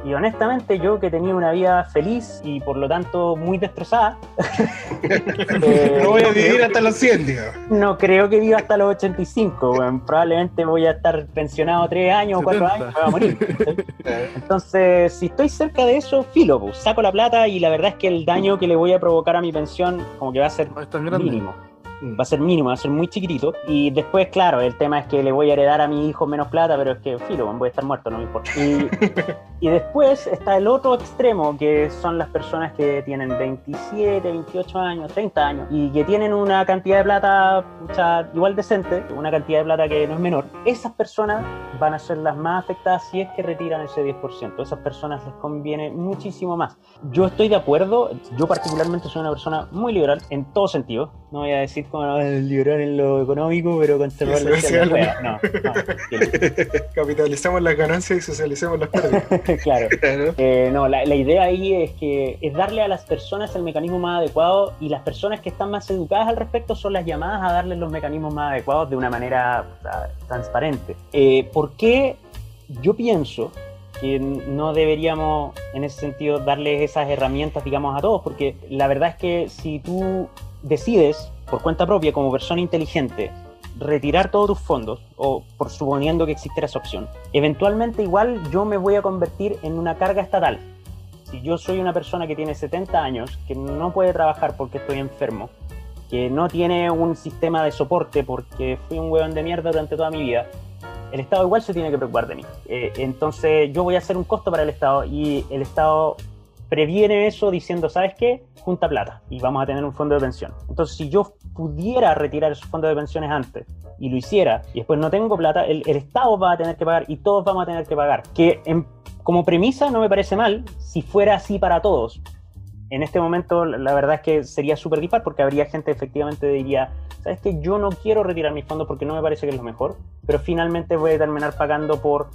Y honestamente, yo que tenía una vida feliz y por lo tanto muy destrozada, eh, No voy a vivir hasta los 100, digamos. No creo que viva hasta los 85, weón. Probablemente voy a estar pensionado 3 años o 4 70. años y me voy a morir. Entonces, si estoy cerca de eso, filo, pues, saco la plata y la verdad es que el daño que le voy a provocar a mi pensión como que va a ser No mínimo. Va a ser mínimo, va a ser muy chiquitito. Y después, claro, el tema es que le voy a heredar a mi hijo menos plata, pero es que, filo, voy a estar muerto, no me importa. Y, y después está el otro extremo, que son las personas que tienen 27, 28 años, 30 años, y que tienen una cantidad de plata igual decente, una cantidad de plata que no es menor. Esas personas van a ser las más afectadas si es que retiran ese 10%. Esas personas les conviene muchísimo más. Yo estoy de acuerdo, yo particularmente soy una persona muy liberal en todo sentido. No voy a decir como liberal en lo económico, pero conservar la izquierda, No, no, Capitalizamos las ganancias y socialicemos las pérdidas. claro. Claro. Eh, no, la, la idea ahí es que es darle a las personas el mecanismo más adecuado y las personas que están más educadas al respecto son las llamadas a darles los mecanismos más adecuados de una manera transparente. Eh, ¿Por qué yo pienso que no deberíamos en ese sentido darles esas herramientas, digamos, a todos? Porque la verdad es que si tú decides por cuenta propia como persona inteligente retirar todos tus fondos, o por suponiendo que existiera esa opción, eventualmente igual yo me voy a convertir en una carga estatal. Si yo soy una persona que tiene 70 años, que no puede trabajar porque estoy enfermo, que no tiene un sistema de soporte porque fui un hueón de mierda durante toda mi vida, el Estado igual se tiene que preocupar de mí. Eh, entonces yo voy a ser un costo para el Estado y el Estado previene eso diciendo, ¿sabes qué? Junta plata y vamos a tener un fondo de pensión. Entonces, si yo pudiera retirar esos fondos de pensiones antes y lo hiciera y después no tengo plata, el, el Estado va a tener que pagar y todos vamos a tener que pagar. Que en- como premisa no me parece mal si fuera así para todos. En este momento, la verdad es que sería súper dispar porque habría gente efectivamente diría, ¿sabes qué? Yo no quiero retirar mis fondos porque no me parece que es lo mejor, pero finalmente voy a terminar pagando por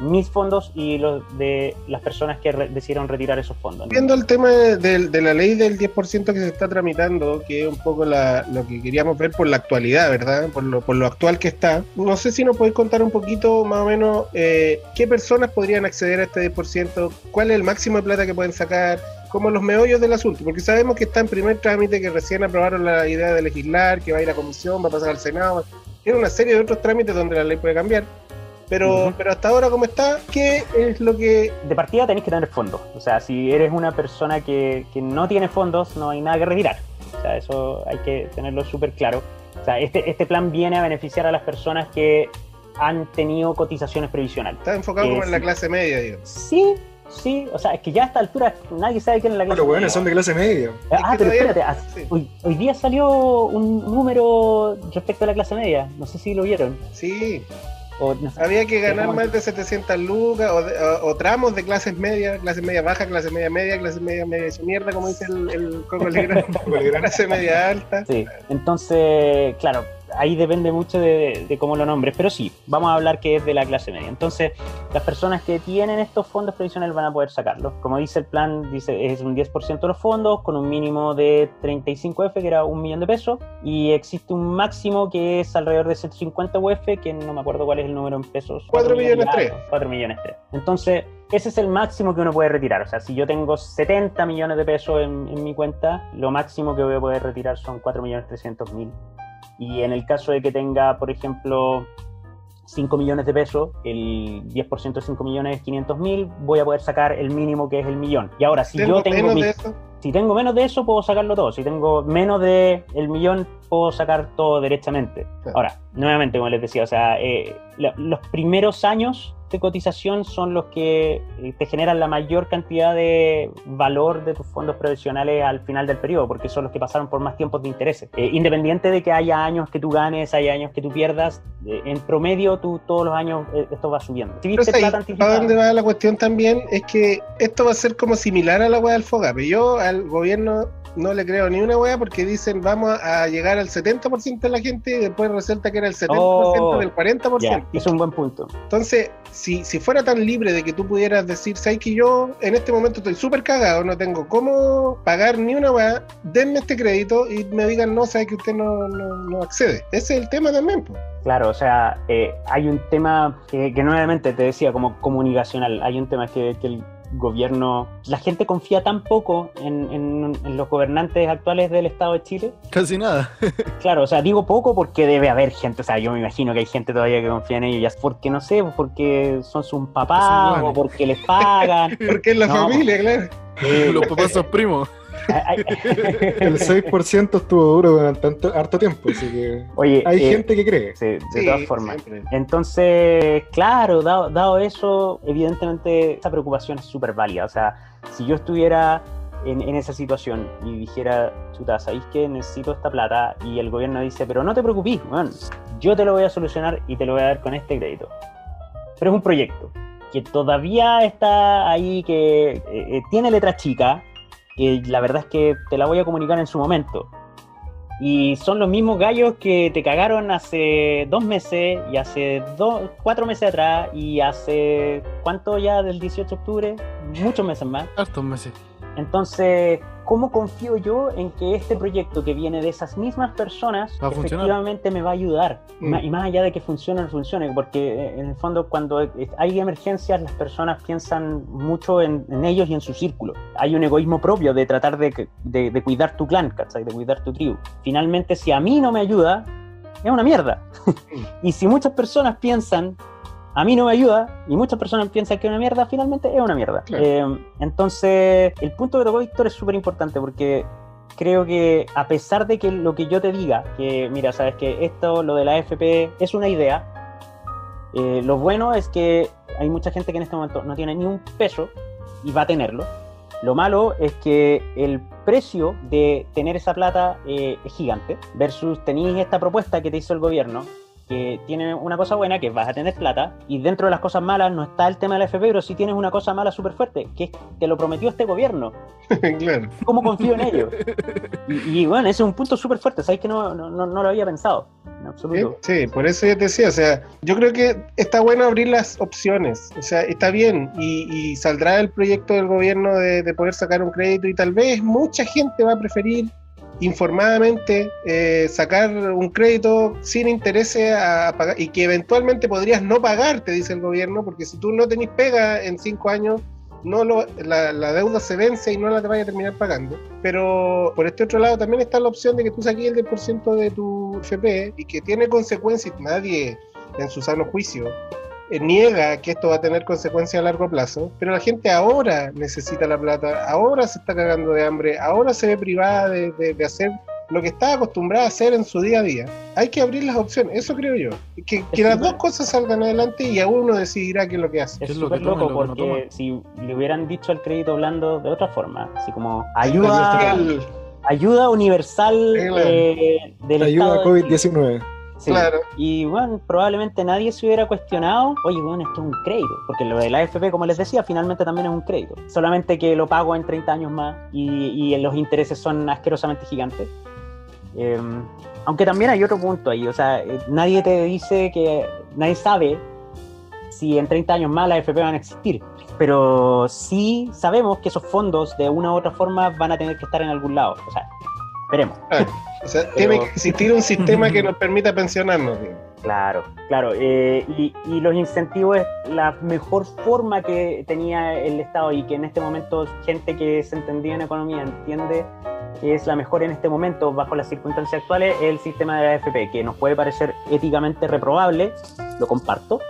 mis fondos y los de las personas que re- decidieron retirar esos fondos. Viendo el tema de, de la ley del 10% que se está tramitando, que es un poco la- lo que queríamos ver por la actualidad, ¿verdad? Por lo, por lo actual que está. No sé si nos podéis contar un poquito más o menos eh, qué personas podrían acceder a este 10%, cuál es el máximo de plata que pueden sacar, como los meollos del asunto, porque sabemos que está en primer trámite, que recién aprobaron la idea de legislar, que va a ir a comisión, va a pasar al Senado, tiene una serie de otros trámites donde la ley puede cambiar. Pero, pero hasta ahora, como está, ¿qué es lo que de partida tenés que tener fondos. O sea, si eres una persona que, que no tiene fondos, no hay nada que retirar. O sea, eso hay que tenerlo súper claro. O sea, este, este plan viene a beneficiar a las personas que han tenido cotizaciones previsionales. está enfocado Eh, como en la clase media, digamos? Sí, sí. O sea, es que ya a esta altura nadie sabe quién es la clase Los hueones media. son de clase media. Ah, Es que pero espérate. ah, sí. Hoy, hoy día salió un número respecto a la clase media. No sé si lo vieron. Sí, O, no sé. había que ganar más de 700 lucas o, de- o- o tramos de clases medias, clase media baja, clase media media, clase media media mierda, como dice el, el Coco Legrand, clase media alta. Sí, entonces, claro, ahí depende mucho de, de cómo lo nombres, pero sí, vamos a hablar que es de la clase media. Entonces, las personas que tienen estos fondos previsionales van a poder sacarlos. Como dice el plan, dice es un 10% de los fondos con un mínimo de 35F, que era un millón de pesos, y existe un máximo que es alrededor de 150 UF, que no me acuerdo cuál es el número en pesos. Cuatro millones y tres. algo, 4 millones 3. Entonces, ese es el máximo que uno puede retirar. O sea, si yo tengo 70 millones de pesos en, en mi cuenta, lo máximo que voy a poder retirar son 4 millones 300 mil. Y en el caso de que tenga, por ejemplo, 5 millones de pesos, el 10% de 5 millones 500 mil, voy a poder sacar el mínimo que es el millón. Y ahora, si Tengo yo tengo menos mi- de eso. si tengo menos de eso, puedo sacarlo todo. Si tengo menos de el millón, puedo sacar todo derechamente. Claro. Ahora, nuevamente, como les decía, o sea, eh, la- los primeros años de cotización son los que eh, te generan la mayor cantidad de valor de tus fondos previsionales al final del periodo, porque son los que pasaron por más tiempos de intereses. Eh, independiente de que haya años que tú ganes, haya años que tú pierdas, eh, en promedio tú todos los años eh, esto va subiendo. Si viste ahí, plata ¿para anticipada- dónde va la cuestión también? Es que esto va a ser como similar a la weá del Fogape. Yo al gobierno no le creo ni una weá porque dicen vamos a llegar al 70% de la gente y después resulta que era el 70% Oh, del 40%. Ya, es un buen punto. Entonces, si, si fuera tan libre de que tú pudieras decir, ¿sabes que yo en este momento estoy súper cagado, no tengo cómo pagar ni una weá, denme este crédito y me digan, no, sabes que usted no, no, no accede? Ese es el tema también, pues. Claro, o sea, eh, hay un tema que, que nuevamente te decía como comunicacional, hay un tema que, que el gobierno, la gente confía tan poco en, en- en los gobernantes actuales del Estado de Chile. Casi nada. Claro, o sea, digo poco porque debe haber gente, o sea, yo me imagino que hay gente todavía que confía en ellos, ya porque no sé, porque son sus papás o porque les pagan. Porque es la No, familia, claro. Eh, Los papás son primos. El 6% estuvo duro durante tanto, harto tiempo, así que Oye, hay eh, gente que cree. sí, de Sí, todas formas. siempre. Entonces, claro, dado, dado eso, evidentemente esa preocupación es súper válida. O sea, si yo estuviera en, en esa situación y dijera, chuta, ¿sabéis que necesito esta plata? Y el gobierno dice, pero no te preocupes, weón, yo te lo voy a solucionar y te lo voy a dar con este crédito. Pero es un proyecto que todavía está ahí, que eh, eh, tiene letra chica, que la verdad es que te la voy a comunicar en su momento. Y son los mismos gallos que te cagaron hace dos meses y hace dos, cuatro meses atrás y hace, ¿cuánto ya del 18 de octubre? Muchos meses más. Hartos meses. Entonces, ¿cómo confío yo en que este proyecto que viene de esas mismas personas Va efectivamente me va a ayudar? Y Mm. Y más allá de que funcione o no funcione, porque eh, en el fondo cuando hay emergencias las personas piensan mucho en, en ellos y en su círculo. Hay un egoísmo propio de tratar de, de- de cuidar tu clan, ¿cachai? de cuidar tu tribu. Finalmente, si a mí no me ayuda, es una mierda. y si muchas personas piensan a mí no me ayuda y muchas personas piensan que es una mierda, finalmente es una mierda. Claro. Eh, entonces, el punto que tocó Víctor es súper importante porque creo que a pesar de que lo que yo te diga, que mira, sabes que esto, lo de la AFP, es una idea, eh, lo bueno es que hay mucha gente que en este momento no tiene ni un peso y va a tenerlo. Lo malo es que el precio de tener esa plata eh, es gigante versus tenéis esta propuesta que te hizo el gobierno que tiene una cosa buena, que vas a tener plata, y dentro de las cosas malas no está el tema de la FP, pero sí tienes una cosa mala súper fuerte, que es, te lo prometió este gobierno. claro. ¿Cómo confío en ellos? Y, y, bueno, ese es un punto súper fuerte, ¿sabes que no, no, no, lo había pensado? En Sí, por eso yo te decía, o sea, yo creo que está bueno abrir las opciones, o sea, está bien y, y saldrá el proyecto del gobierno de, de poder sacar un crédito y tal vez mucha gente va a preferir informadamente eh, sacar un crédito sin intereses a pagar y que eventualmente podrías no pagar, te dice el gobierno, porque si tú no tenés pega en cinco años, no lo, la, la deuda se vence y no la te vaya a terminar pagando. Pero por este otro lado también está la opción de que tú saques el 10% de tu FP y que tiene consecuencias. Nadie en su sano juicio niega que esto va a tener consecuencias a largo plazo, pero la gente ahora necesita la plata, ahora se está cagando de hambre, ahora se ve privada de, de- de hacer lo que está acostumbrada a hacer en su día a día. Hay que abrir las opciones, eso creo yo. Que, que las dos cosas salgan adelante y a uno decidirá qué es lo que hace. Es súper loco lo que no porque si le hubieran dicho al crédito blando de otra forma, así como ayuda, ayuda universal eh, del Ayuda Estado de Chile. COVID-19. Sí. Claro. Y bueno, probablemente nadie se hubiera cuestionado, oye, bueno, esto es un crédito, porque lo de la AFP, como les decía, finalmente también es un crédito. Solamente que lo pago en 30 años más y, y los intereses son asquerosamente gigantes. Eh, aunque también hay otro punto ahí, o sea, eh, nadie te dice que, nadie sabe si en 30 años más las AFP van a existir, pero sí sabemos que esos fondos de una u otra forma van a tener que estar en algún lado. O sea, veremos. O sea, tiene que existir un sistema que nos permita pensionarnos. Claro, claro. eh, y, y los incentivos es la mejor forma que tenía el Estado y que en este momento gente que se entendía en economía entiende que es la mejor en este momento bajo las circunstancias actuales es el sistema de la AFP, que nos puede parecer éticamente reprobable, lo comparto,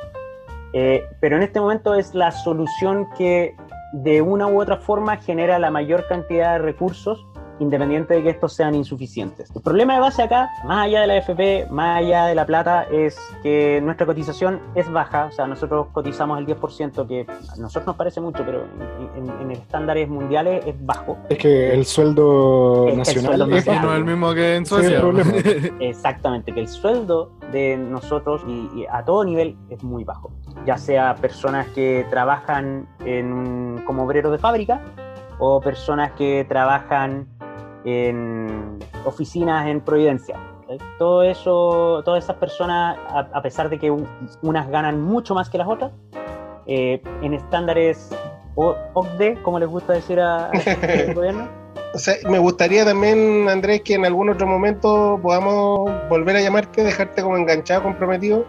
eh, pero en este momento es la solución que de una u otra forma genera la mayor cantidad de recursos independiente de que estos sean insuficientes. El problema de base acá, más allá de la FP, más allá de la plata, es que nuestra cotización es baja, o sea, nosotros cotizamos el 10%, que a nosotros nos parece mucho, pero en, en- en estándares mundiales es bajo. Es que el sueldo Es que el nacional sueldo es Y nacional. no es el mismo que en Sí, el Suecia. Exactamente, que el sueldo de nosotros y, y a todo nivel es muy bajo. Ya sea personas que trabajan en, como obreros de fábrica o personas que trabajan en oficinas en Providencia. ¿sí? Todo eso, todas esas personas, a, a pesar de que unas ganan mucho más que las otras, eh, en estándares OCDE, como les gusta decir a- al gobierno, O sea, me gustaría también, Andrés, que en algún otro momento podamos volver a llamarte, dejarte como enganchado, comprometido,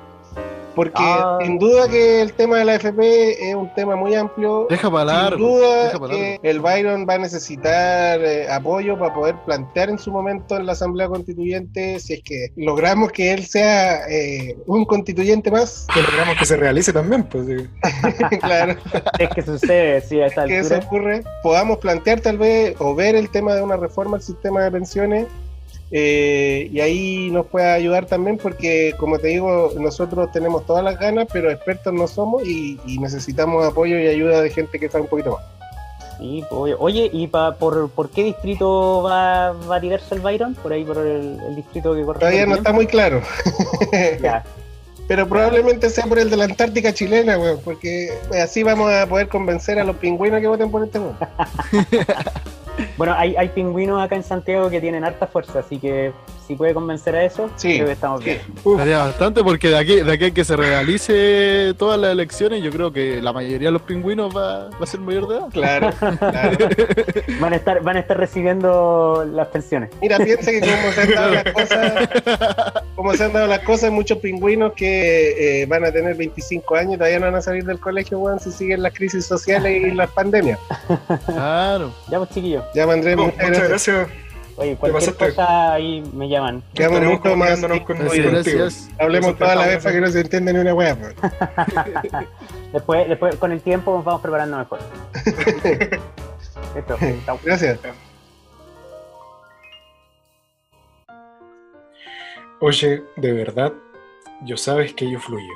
Porque Ah. sin duda que el tema de la FP es un tema muy amplio. Deja para Sin duda Deja que el Byron va a necesitar eh, apoyo para poder plantear en su momento en la Asamblea Constituyente si es que logramos que él sea eh, un constituyente más. Que logramos que se realice también, pues. sí. claro, Es que sucede, sí, a esta que eso altura. ocurre. Podamos plantear tal vez o ver el tema de una reforma al sistema de pensiones. Eh, y ahí nos puede ayudar también porque, como te digo, nosotros tenemos todas las ganas, pero expertos no somos y, y necesitamos apoyo y ayuda de gente que sabe un poquito más. Sí, obvio. Oye, ¿y pa- por, por qué distrito va, va a tirarse el Byron? Por ahí, por el, el distrito que corresponde. Todavía no está muy claro. Ya. Pero probablemente sea por el de la Antártica chilena, weón, porque así vamos a poder convencer a los pingüinos que voten por este weón. Bueno, hay, hay pingüinos acá en Santiago que tienen harta fuerza, así que si puede convencer a eso, Sí, creo que estamos bien. Estaría bastante porque de aquí, de aquí a que se realice todas las elecciones, yo creo que la mayoría de los pingüinos va, va a ser mayor de edad. Claro, claro. Van a estar, van a estar recibiendo las pensiones. Mira, piensa que como se han dado las cosas, como se han dado las cosas, hay muchos pingüinos que eh, van a tener 25 años y todavía no van a salir del colegio, weón, si siguen las crisis sociales y las pandemias. Claro. Ya pues chiquillos, Ya, Andrés, Oh, muchas muchas gracias. gracias. oye, cualquier cosa ahí me llaman. Quedamos mucho más. con gracias. Hablemos toda la vez para que no se entienda ni una weá, weón. Después, después con el tiempo nos vamos preparando mejor. Chao. Gracias. Oye, de verdad, yo sabes que yo fluyo.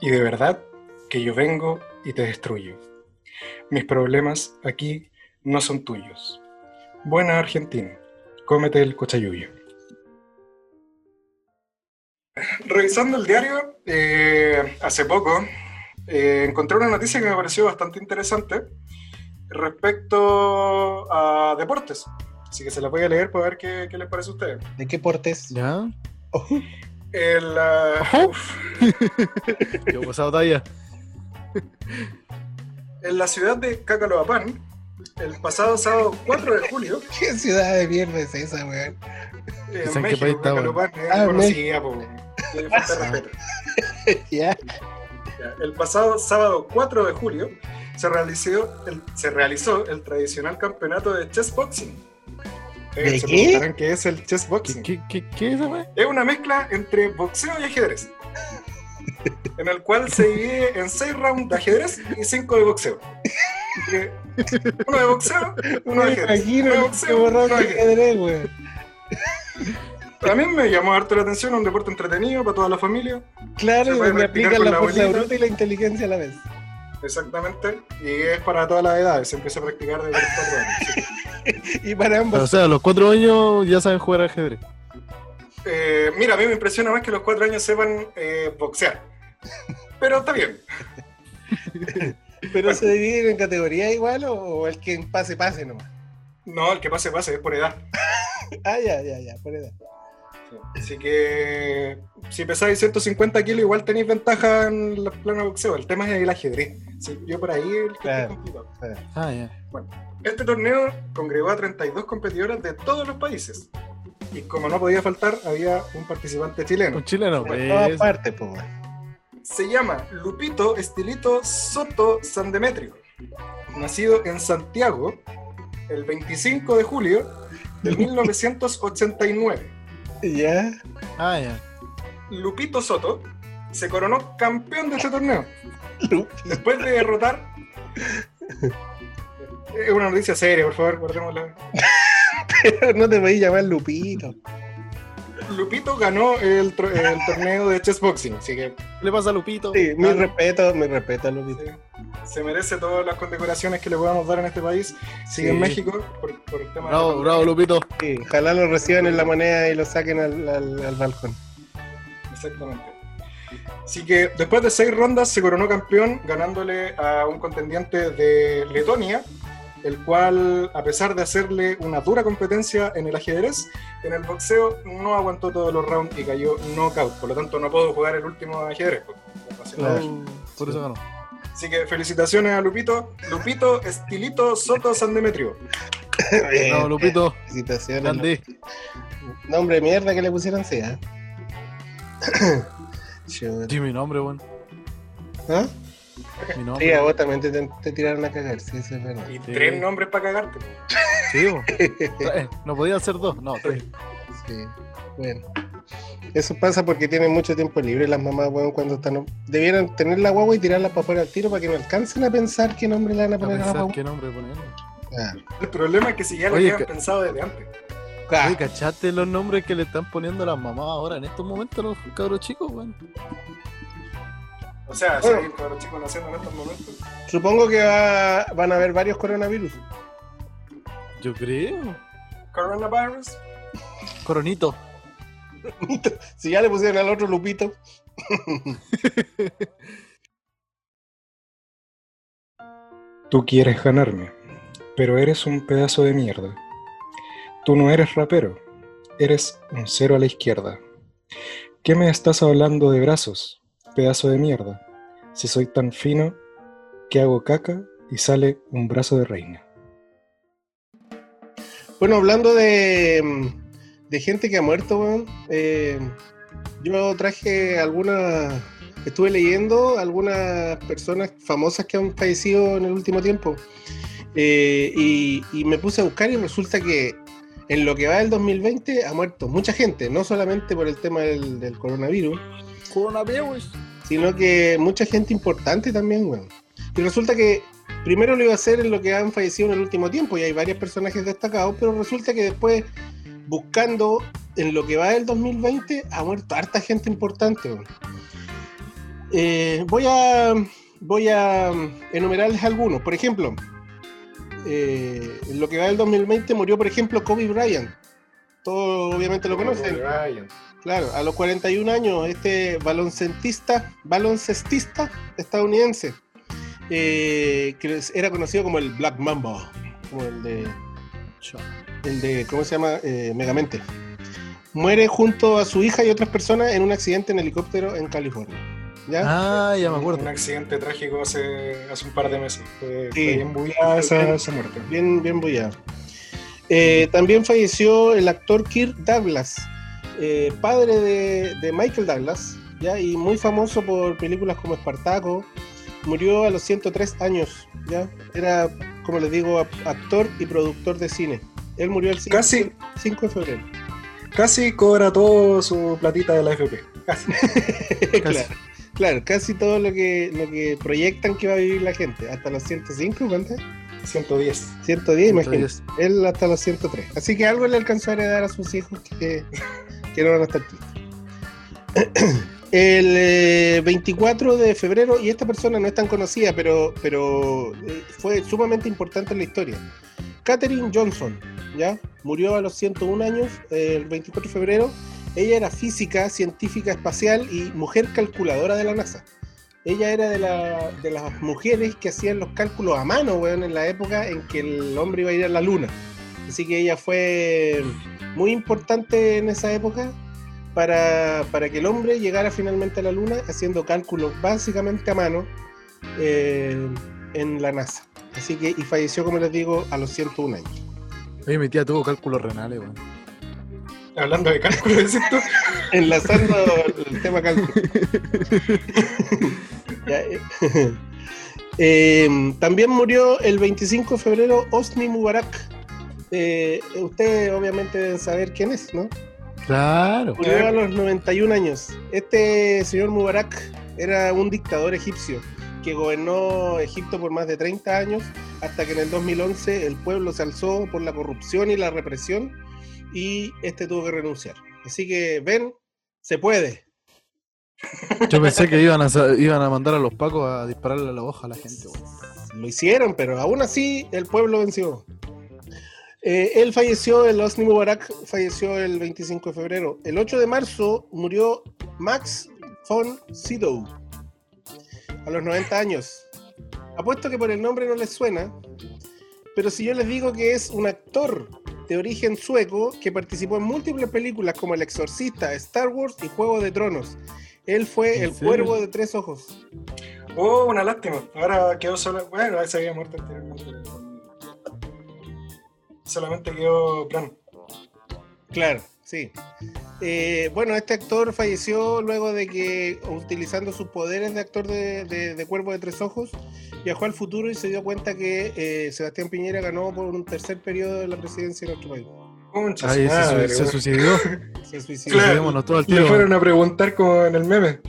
Y de verdad que yo vengo y te destruyo. Mis problemas aquí no son tuyos. Buena Argentina, cómete el cochayuyo. Revisando el diario, eh, hace poco eh, encontré una noticia que me pareció bastante interesante respecto a deportes. Así que se la voy a leer para ver qué, qué les parece a ustedes. ¿De qué portes? ¿Ya? El, Yo pasado talla. en la ciudad de Cacaloapan, el pasado sábado 4 de julio, ¿Qué ciudad de mierda es esa, weón? en ¿Esa en qué México, país está, es Ah, conocida. Ya, El pasado sábado 4 de julio se realizó el, se realizó el tradicional campeonato de chess boxing. Eh, ¿De se qué? preguntarán qué es el chess ¿Qué, boxing. qué, qué, qué es? Es una mezcla entre boxeo y ajedrez. En el cual se divide en 6 rounds de ajedrez y 5 de boxeo. Uno de boxeo, uno de Me ajedrez. Uno de boxeo, uno de ajedrez. mí me llamó harto la atención, un deporte entretenido para toda la familia. Claro, Se donde aplican la la fuerza bruta y la inteligencia a la vez. Exactamente. Y es para todas las edades. Se empieza a practicar desde los 4 años. sí. Y para O ambos. sea, a los cuatro años ya saben jugar ajedrez. Eh, mira, a mí me impresiona más que los 4 años sepan eh, boxear. Pero está bien. ¿Pero se dividen en categorías igual o, o el que pase, pase nomás? No, el que pase, pase, es por edad. Ah, ya, ya, ya, por edad. Así que si pesáis 150 kilos, igual tenéis ventaja en los planos de boxeo. El tema es el ajedrez. Sí, yo por ahí el que Claro. complicado. Ah, ya. Este torneo congregó a 32 competidores de todos los países. Y como no podía faltar, había un participante chileno. Un chileno, pues. todas partes, pues. Se llama Lupito Estilito Soto San Demetrio. Nacido en Santiago el 25 de julio de 1989. Ya. Ah, ya. Lupito Soto se coronó campeón de este torneo después de derrotar. Es una noticia seria, por favor, guardémosla. no te podéis llamar Lupito. Lupito ganó el, tro- el torneo de chess boxing, así que ¿Qué le pasa a Lupito? Sí, mi respeto, mi respeto a Lupito. se merece todas las condecoraciones que le podamos dar en este país. Sigue en. México por, por el tema de Bravo, la bravo, Lupito. Sí, ojalá lo reciban en la moneda y lo saquen al, al- al balcón. Exactamente. Así que después de seis rondas se coronó campeón ganándole a un contendiente de Letonia, el cual, a pesar de hacerle una dura competencia en el ajedrez, en el boxeo no aguantó todos los rounds y cayó knockout. Por lo tanto, no pudo jugar el último ajedrez. por por eso ganó. Así que felicitaciones a Lupito. Lupito Estilito Soto San Demetrio. Bien, Bravo, Lupito. Felicitaciones. Grande. Nombre de mierda que le pusieron sea. Chuta. Sí, mi nombre, weón. ¿Ah? Mi Sí, nombre. a vos también te, te tiraron a cagar, sí, eso es verdad. Y Sí. tres nombres para cagarte. Sí. No podía ser dos, no, tres. Sí, bueno. Eso pasa porque tienen mucho tiempo libre las mamás, weón, cuando están... Debieran tener la guagua y tirarla para afuera al tiro para que no alcancen a pensar qué nombre le van a A poner a la qué nombre ponerle. El problema es que si ya lo Oye, habían que- pensado desde antes. Oye, ¿cachaste los nombres que le están poniendo las mamás ahora en estos momentos a los cabros chicos, weón? O sea, Bueno. hay un cabrón chico naciendo en estos momentos. Supongo que va- van a haber varios coronavirus. Yo creo. Coronavirus. Coronito. si ya le pusieron al otro Lupito. Tú quieres ganarme, pero eres un pedazo de mierda. Tú no eres rapero, eres un cero a la izquierda. ¿Qué me estás hablando de brazos, pedazo de mierda? Si soy tan fino que hago caca y sale un brazo de reina. Bueno, hablando de, mm, de gente que ha muerto, weón, eh, yo traje algunas, estuve leyendo algunas personas famosas que han fallecido en el último tiempo. Eh, y, y me puse a buscar y resulta que en lo que va del 2020 ha muerto mucha gente, no solamente por el tema del, del coronavirus, Coronavirus. Sino que mucha gente importante también, weón. Y resulta que primero lo iba a hacer en lo que han fallecido en el último tiempo, y hay varios personajes destacados, pero resulta que después, buscando en lo que va del 2020, ha muerto harta gente importante, weón. Eh, voy a voy a enumerarles algunos. Por ejemplo, eh, en lo que va del 2020 murió, por ejemplo, Kobe Bryant. Todos obviamente lo conocen. Claro, a los 41 años, este baloncestista, baloncestista estadounidense, eh, que era conocido como el Black Mamba, como el de, el de ¿cómo se llama? Eh, Megamente. Muere junto a su hija y otras personas en un accidente en helicóptero en California. ¿Ya? Ah, ya me Un acuerdo. accidente trágico hace, hace un par de meses. Fue, Sí. fue bien bullada esa, esa muerte. Bien, bien bullado. Eh, también falleció el actor Kirk Douglas, eh, padre de, de Michael Douglas, ¿ya? y muy famoso por películas como Espartaco. Murió a los 103 años, ¿ya? Era, como les digo, actor y productor de cine. Él murió el 5, Casi. 5 de febrero. Casi cobra todo su platita de la FP. Casi. claro, claro, casi todo lo que, lo que proyectan que va a vivir la gente. Hasta los 105, ¿cuánto? 110. 110, imagínate. Él hasta los 103. Así que algo le alcanzó a heredar a sus hijos que, que no van a estar tristes. El eh, 24 de febrero, y esta persona no es tan conocida, pero, pero eh, fue sumamente importante en la historia. Katherine Johnson, ¿ya? Murió a los 101 años, eh, el 24 de febrero. Ella era física, científica espacial y mujer calculadora de la NASA. Ella era de, la- de las mujeres que hacían los cálculos a mano, weón, en la época en que el hombre iba a ir a la luna. Así que ella fue muy importante en esa época para, para que el hombre llegara finalmente a la luna haciendo cálculos básicamente a mano eh, en la NASA. Así que, y falleció, como les digo, a los 101 años. Oye, mi tía tuvo cálculos renales, weón. Hablando de cálculo, ¿decís tú? Enlazando el tema cálculo. Ya, eh, eh, también murió el 25 de febrero Osni Mubarak. Eh, ustedes obviamente deben saber quién es, ¿no? Claro. Murió a los 91 años. Este señor Mubarak era un dictador egipcio que gobernó Egipto por más de 30 años hasta que en el 2011 el pueblo se alzó por la corrupción y la represión y este tuvo que renunciar. Así que ven, se puede. Yo pensé que iban a, iban a mandar a los pacos a dispararle a la hoja a la gente. Lo hicieron, pero aún así el pueblo venció. Eh, él falleció, el Osni Mubarak falleció el 25 de febrero. El 8 de marzo murió Max von Sydow a los 90 años. Apuesto que por el nombre no les suena, pero si yo les digo que es un actor de origen sueco que participó en múltiples películas como El Exorcista, Star Wars y Juego de Tronos. Él fue ¿En el serio? cuervo de tres ojos. Oh, una lástima. Ahora quedó solo. Bueno, se había muerto anteriormente. Solamente quedó Bran. Claro, sí. Eh, bueno, este actor falleció luego de que, utilizando sus poderes de actor de, de, de Cuervo de Tres Ojos, viajó al futuro y se dio cuenta que eh, Sebastián Piñera ganó por un tercer periodo de la presidencia de nuestro país. Concha se, madre, se weón. suicidó. Se suicidó. Claro. Todo el Le fueron a preguntar como en el meme.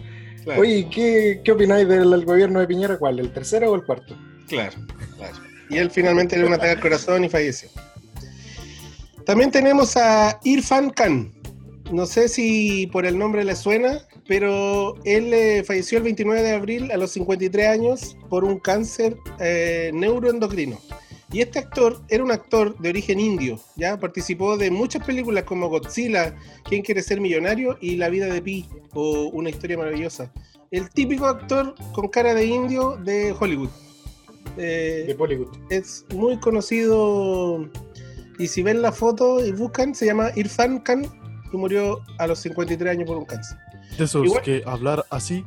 Claro, Oye, ¿qué, qué opináis del, del gobierno de Piñera? ¿Cuál? ¿El tercero o el cuarto? claro, claro. Y él finalmente le dio un ataque al corazón y falleció. También tenemos a Irfan Khan. No sé si por el nombre le suena, pero él eh, falleció el 29 de abril a los 53 años por un cáncer eh, neuroendocrino. Y este actor era un actor de origen indio, ya participó de muchas películas como Godzilla, ¿Quién quiere ser millonario? y La vida de Pi, o Una historia maravillosa. El típico actor con cara de indio de Hollywood. Eh, De Bollywood. es muy conocido y si ven la foto y buscan, se llama Irfan Khan y murió a los 53 años por un cáncer. De esos Igual- que hablar así.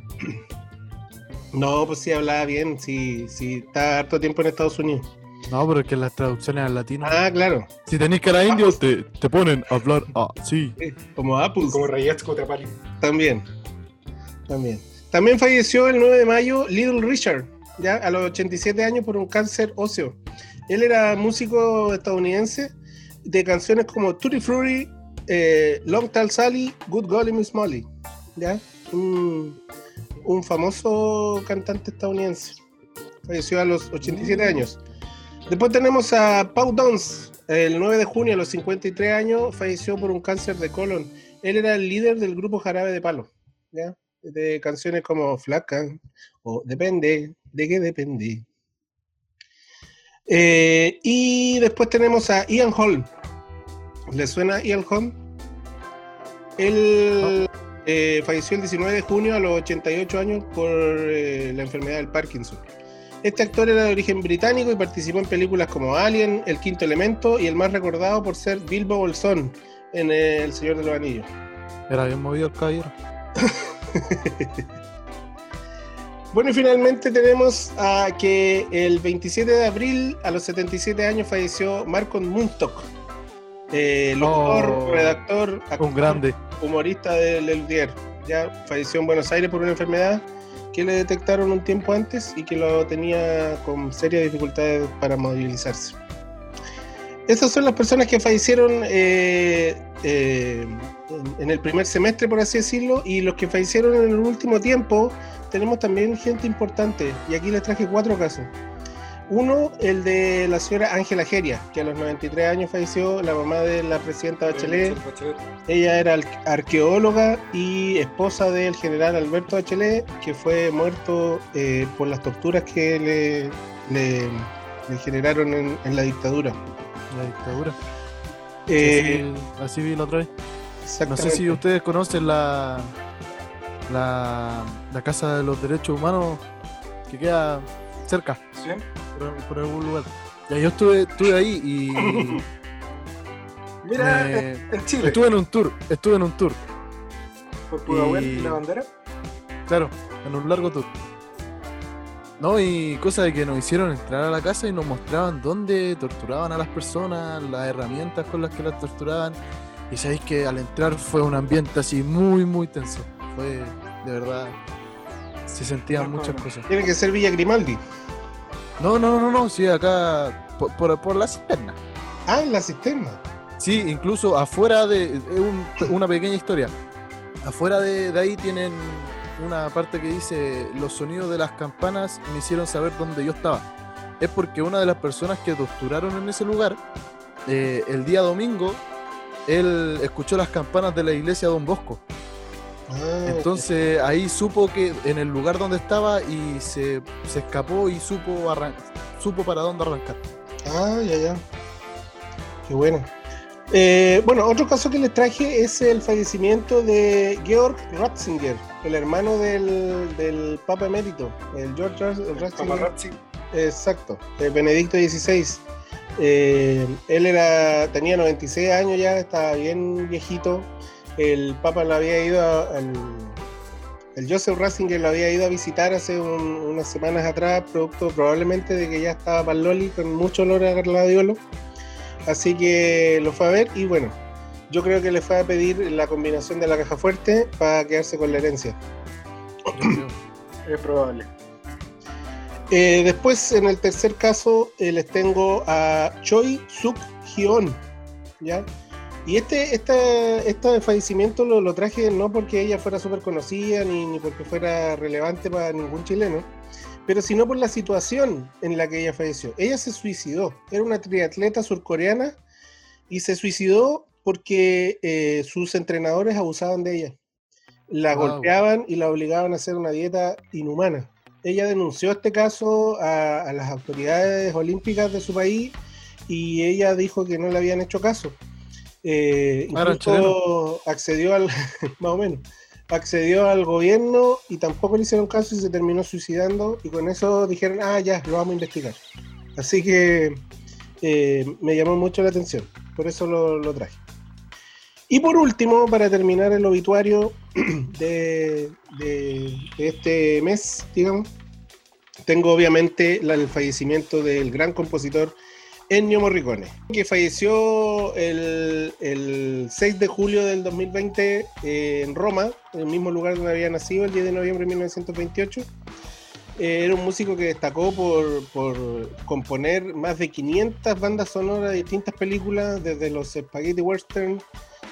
No, pues sí hablaba bien, sí, sí, está harto tiempo en Estados Unidos. No, pero es que las traducciones al latino. Ah, claro, Si tenéis cara indio, te, te ponen a hablar así. como Apple. Como Rayetsko Trapali. También, también. También falleció el 9 de mayo Little Richard, ya a los 87 años por un cáncer óseo. Él era músico estadounidense de canciones como Tutti Frutti, eh, Long Tall Sally, Good Golly Miss Molly, ya un, un famoso cantante estadounidense. Falleció a los 87 años. Después tenemos a Pau Dons, el 9 de junio a los 53 años falleció por un cáncer de colon. Él era el líder del grupo Jarabe de Palo, ¿ya? De canciones como Flaca o Depende, ¿de qué depende? Eh, y después tenemos a Ian Holm. ¿Le suena Ian Holm? Él eh, falleció el 19 de junio a los 88 años por eh, la enfermedad del Parkinson. Este actor era de origen británico y participó en películas como Alien, El Quinto Elemento y el más recordado por ser Bilbo Bolsón en El Señor de los Anillos. Era bien movido el caballero. Bueno, y finalmente tenemos a que el 27 de abril, a los 77 años, falleció Marcon Muntok, eh, locutor, Oh, redactor, actor, Un grande. humorista del El Diario. Ya falleció en Buenos Aires por una enfermedad que le detectaron un tiempo antes y que lo tenía con serias dificultades para movilizarse. Esas son las personas que fallecieron eh, eh, en el primer semestre, por así decirlo, y los que fallecieron en el último tiempo, tenemos también gente importante, y aquí les traje cuatro casos. Uno, el de la señora Ángela Geria, que a los 93 años falleció, la mamá de la presidenta Bachelet. Ella era arqueóloga y esposa del general Alberto Bachelet, que fue muerto eh, por las torturas que le, le- le generaron en, en la dictadura. La dictadura. Eh, así, así vi la otra vez. No sé si ustedes conocen la, la, la Casa de los Derechos Humanos que queda cerca, ¿Sí? por, por algún lugar. Ya yo estuve, estuve ahí y Mira, en- Chile. estuve en un tour, estuve en un tour, Por Pudahuel y- y la bandera. claro, en un largo tour. No, y cosa de que nos hicieron entrar a la casa y nos mostraban dónde torturaban a las personas, las herramientas con las que las torturaban. Y sabéis que al entrar fue un ambiente así muy, muy tenso. Fue, de verdad, se sentían muchas cosas. Tiene que ser Villa Grimaldi. No, no, no, no, sí, acá por, por, por la cisterna. Ah, en la cisterna. Sí, incluso afuera de. Es un- una pequeña historia. Afuera de, de ahí tienen una parte que dice: Los sonidos de las campanas me hicieron saber dónde yo estaba. Es porque una de las personas que torturaron en ese lugar, eh, el día domingo, él escuchó las campanas de la iglesia Don Bosco. Ah, Entonces ahí supo que en el lugar donde estaba y se, se escapó y supo, arran- supo para dónde arrancar. Ah, ya, ya. Qué bueno. Eh, bueno, otro caso que les traje es el fallecimiento de Georg Ratzinger, el hermano del, del Papa Emérito, el George Ratzinger. Exacto, el Benedicto XVI. Eh, él era, tenía 96 años ya, estaba bien viejito. El Papa lo había ido a-. El Joseph Ratzinger lo había ido a visitar hace un- unas semanas atrás, producto probablemente de que ya estaba para Loli con mucho olor a gladiolo. Así que lo fue a ver y bueno, yo creo que le fue a pedir la combinación de la caja fuerte para quedarse con la herencia. Es probable. Eh, después, en el tercer caso, eh, les tengo a Choi Suk Hyun, ¿ya? Y este, este, este fallecimiento lo, lo traje no porque ella fuera súper conocida ni, ni porque fuera relevante para ningún chileno, pero sino por la situación en la que ella falleció. Ella se suicidó, era una triatleta surcoreana y se suicidó porque eh, sus entrenadores abusaban de ella. La Wow. golpeaban y la obligaban a hacer una dieta inhumana. Ella denunció este caso a, a las autoridades olímpicas de su país y ella dijo que no le habían hecho caso. Eh, Ah, incluso accedió al, más o menos, accedió al gobierno y tampoco le hicieron caso y se terminó suicidando y con eso dijeron, ah, ya, lo vamos a investigar. Así que eh, me llamó mucho la atención, por eso lo, lo traje. Y por último, para terminar el obituario de, de- de este mes, digamos, tengo obviamente el fallecimiento del gran compositor Ennio Morricone, que falleció el, el 6 de julio del 2020 eh, en Roma, en el mismo lugar donde había nacido el 10 de noviembre de 1928. Eh, era un músico que destacó por, por componer más de 500 bandas sonoras de distintas películas, desde los spaghetti western,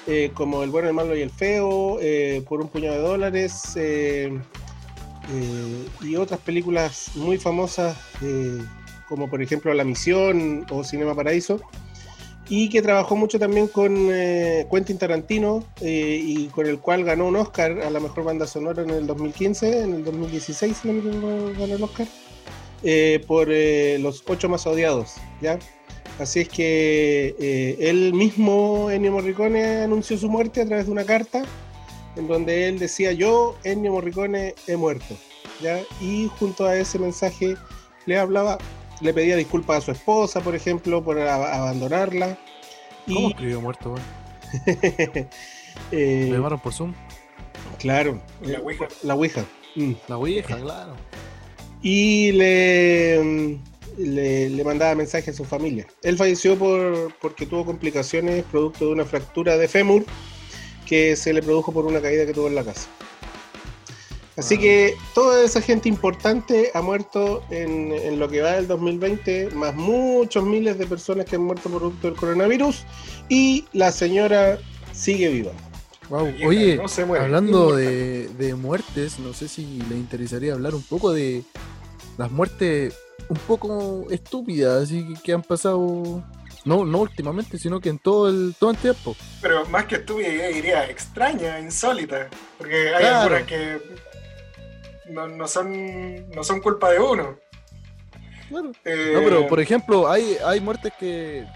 eh, como El bueno, el malo y el feo, eh, Por un puñado de dólares, y otras películas muy famosas, como por ejemplo La Misión o Cinema Paraíso, y que trabajó mucho también con eh, Quentin Tarantino, eh, y con el cual ganó un Oscar a la mejor banda sonora en el 2015, en el 2016 si no ganó el Oscar, eh, por eh, Los Ocho Más Odiados, ¿ya? Así es que eh, él mismo, Ennio Morricone, anunció su muerte a través de una carta en donde él decía yo, Ennio Morricone, he muerto. ¿ya? Y junto a ese mensaje le hablaba, le pedía disculpas a su esposa, por ejemplo, por abandonarla. ¿Cómo Y, escribió muerto, eh, ¿Lo llamaron por Zoom? claro, La Ouija. la Ouija. Mm. La Ouija, claro. y le, le, le mandaba mensajes a su familia. Él falleció por, porque tuvo complicaciones producto de una fractura de fémur que se le produjo por una caída que tuvo en la casa. Así que toda esa gente importante ha muerto en, en lo que va del 2020, más muchos miles de personas que han muerto producto del coronavirus, y la señora sigue viva. Wow. Oye, no se muere. hablando de, de muertes, no sé si le interesaría hablar un poco de las muertes un poco estúpidas, así que, que han pasado, no, no últimamente, sino que en todo el, todo el tiempo. Pero más que estúpida, yo diría extraña, insólita. Porque hay Claro. algunas que no, no son, no son culpa de uno. Claro. Eh, No, pero por ejemplo, hay, hay muertes que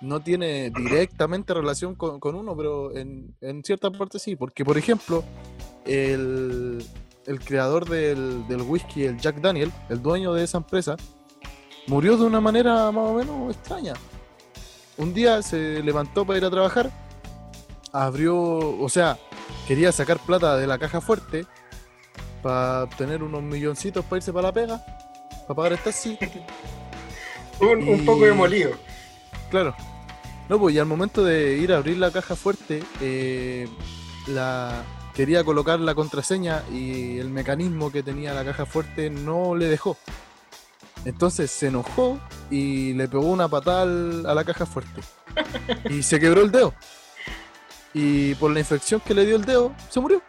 no tiene directamente relación con, con uno, pero en, en cierta parte sí. Porque, por ejemplo, el, el creador del, del whisky, el Jack Daniel, el dueño de esa empresa, murió de una manera más o menos extraña. Un día se levantó para ir a trabajar, abrió, o sea, quería sacar plata de la caja fuerte para obtener unos milloncitos para irse para la pega, para pagar el taxi. un, un y- poco demolido. Claro. No, pues y al momento de ir a abrir la caja fuerte, eh, la quería colocar la contraseña y el mecanismo que tenía la caja fuerte no le dejó. Entonces se enojó y le pegó una patada a la caja fuerte. Y se quebró el dedo. Y por la infección que le dio el dedo, se murió.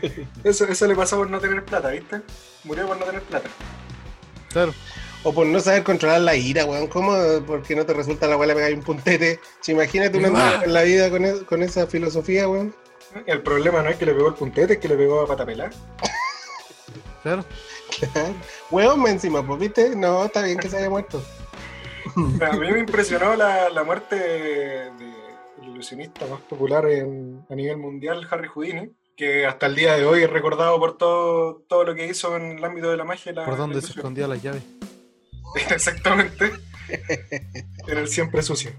Eso, eso le pasó por no tener plata, ¿viste? Murió por no tener plata. Claro. O por no saber controlar la ira, weón. ¿Cómo? Porque no te resulta la le pegáis un puntete. Si imagínate una Ah. en la vida con, e- con esa filosofía, weón. El problema no es que le pegó el puntete, es que le pegó a patapelá. Claro. Weón, me encima, pues, ¿viste? No, está bien que se haya muerto. A mí me impresionó la, la muerte del ilusionista más popular en- a nivel mundial, Harry Houdini, que hasta el día de hoy es recordado por todo, todo lo que hizo en el ámbito de la magia. La, ¿Por la dónde se ilusión. escondían las llaves? Exactamente. En el siempre sucio.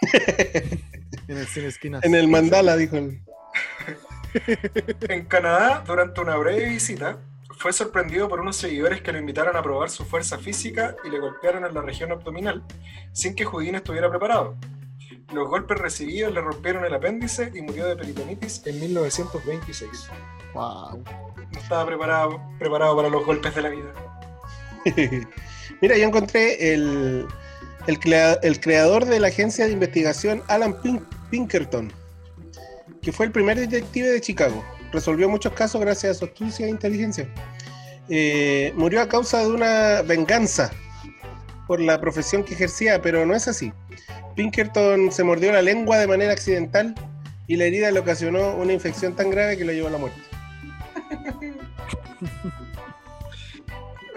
En el cine esquinas. En el mandala, dijo él. En Canadá, durante una breve visita, fue sorprendido por unos seguidores que lo invitaron a probar su fuerza física y le golpearon en la región abdominal sin que Houdini estuviera preparado. Los golpes recibidos le rompieron el apéndice y murió de peritonitis en 1926. Wow. No estaba preparado, preparado para los golpes de la vida. Mira, yo encontré el, el, crea- el creador de la agencia de investigación, Alan Pin- Pinkerton, que fue el primer detective de Chicago. Resolvió muchos casos gracias a su astucia e inteligencia. Eh, murió a causa de una venganza por la profesión que ejercía, pero no es así. Pinkerton se mordió la lengua de manera accidental y la herida le ocasionó una infección tan grave que lo llevó a la muerte.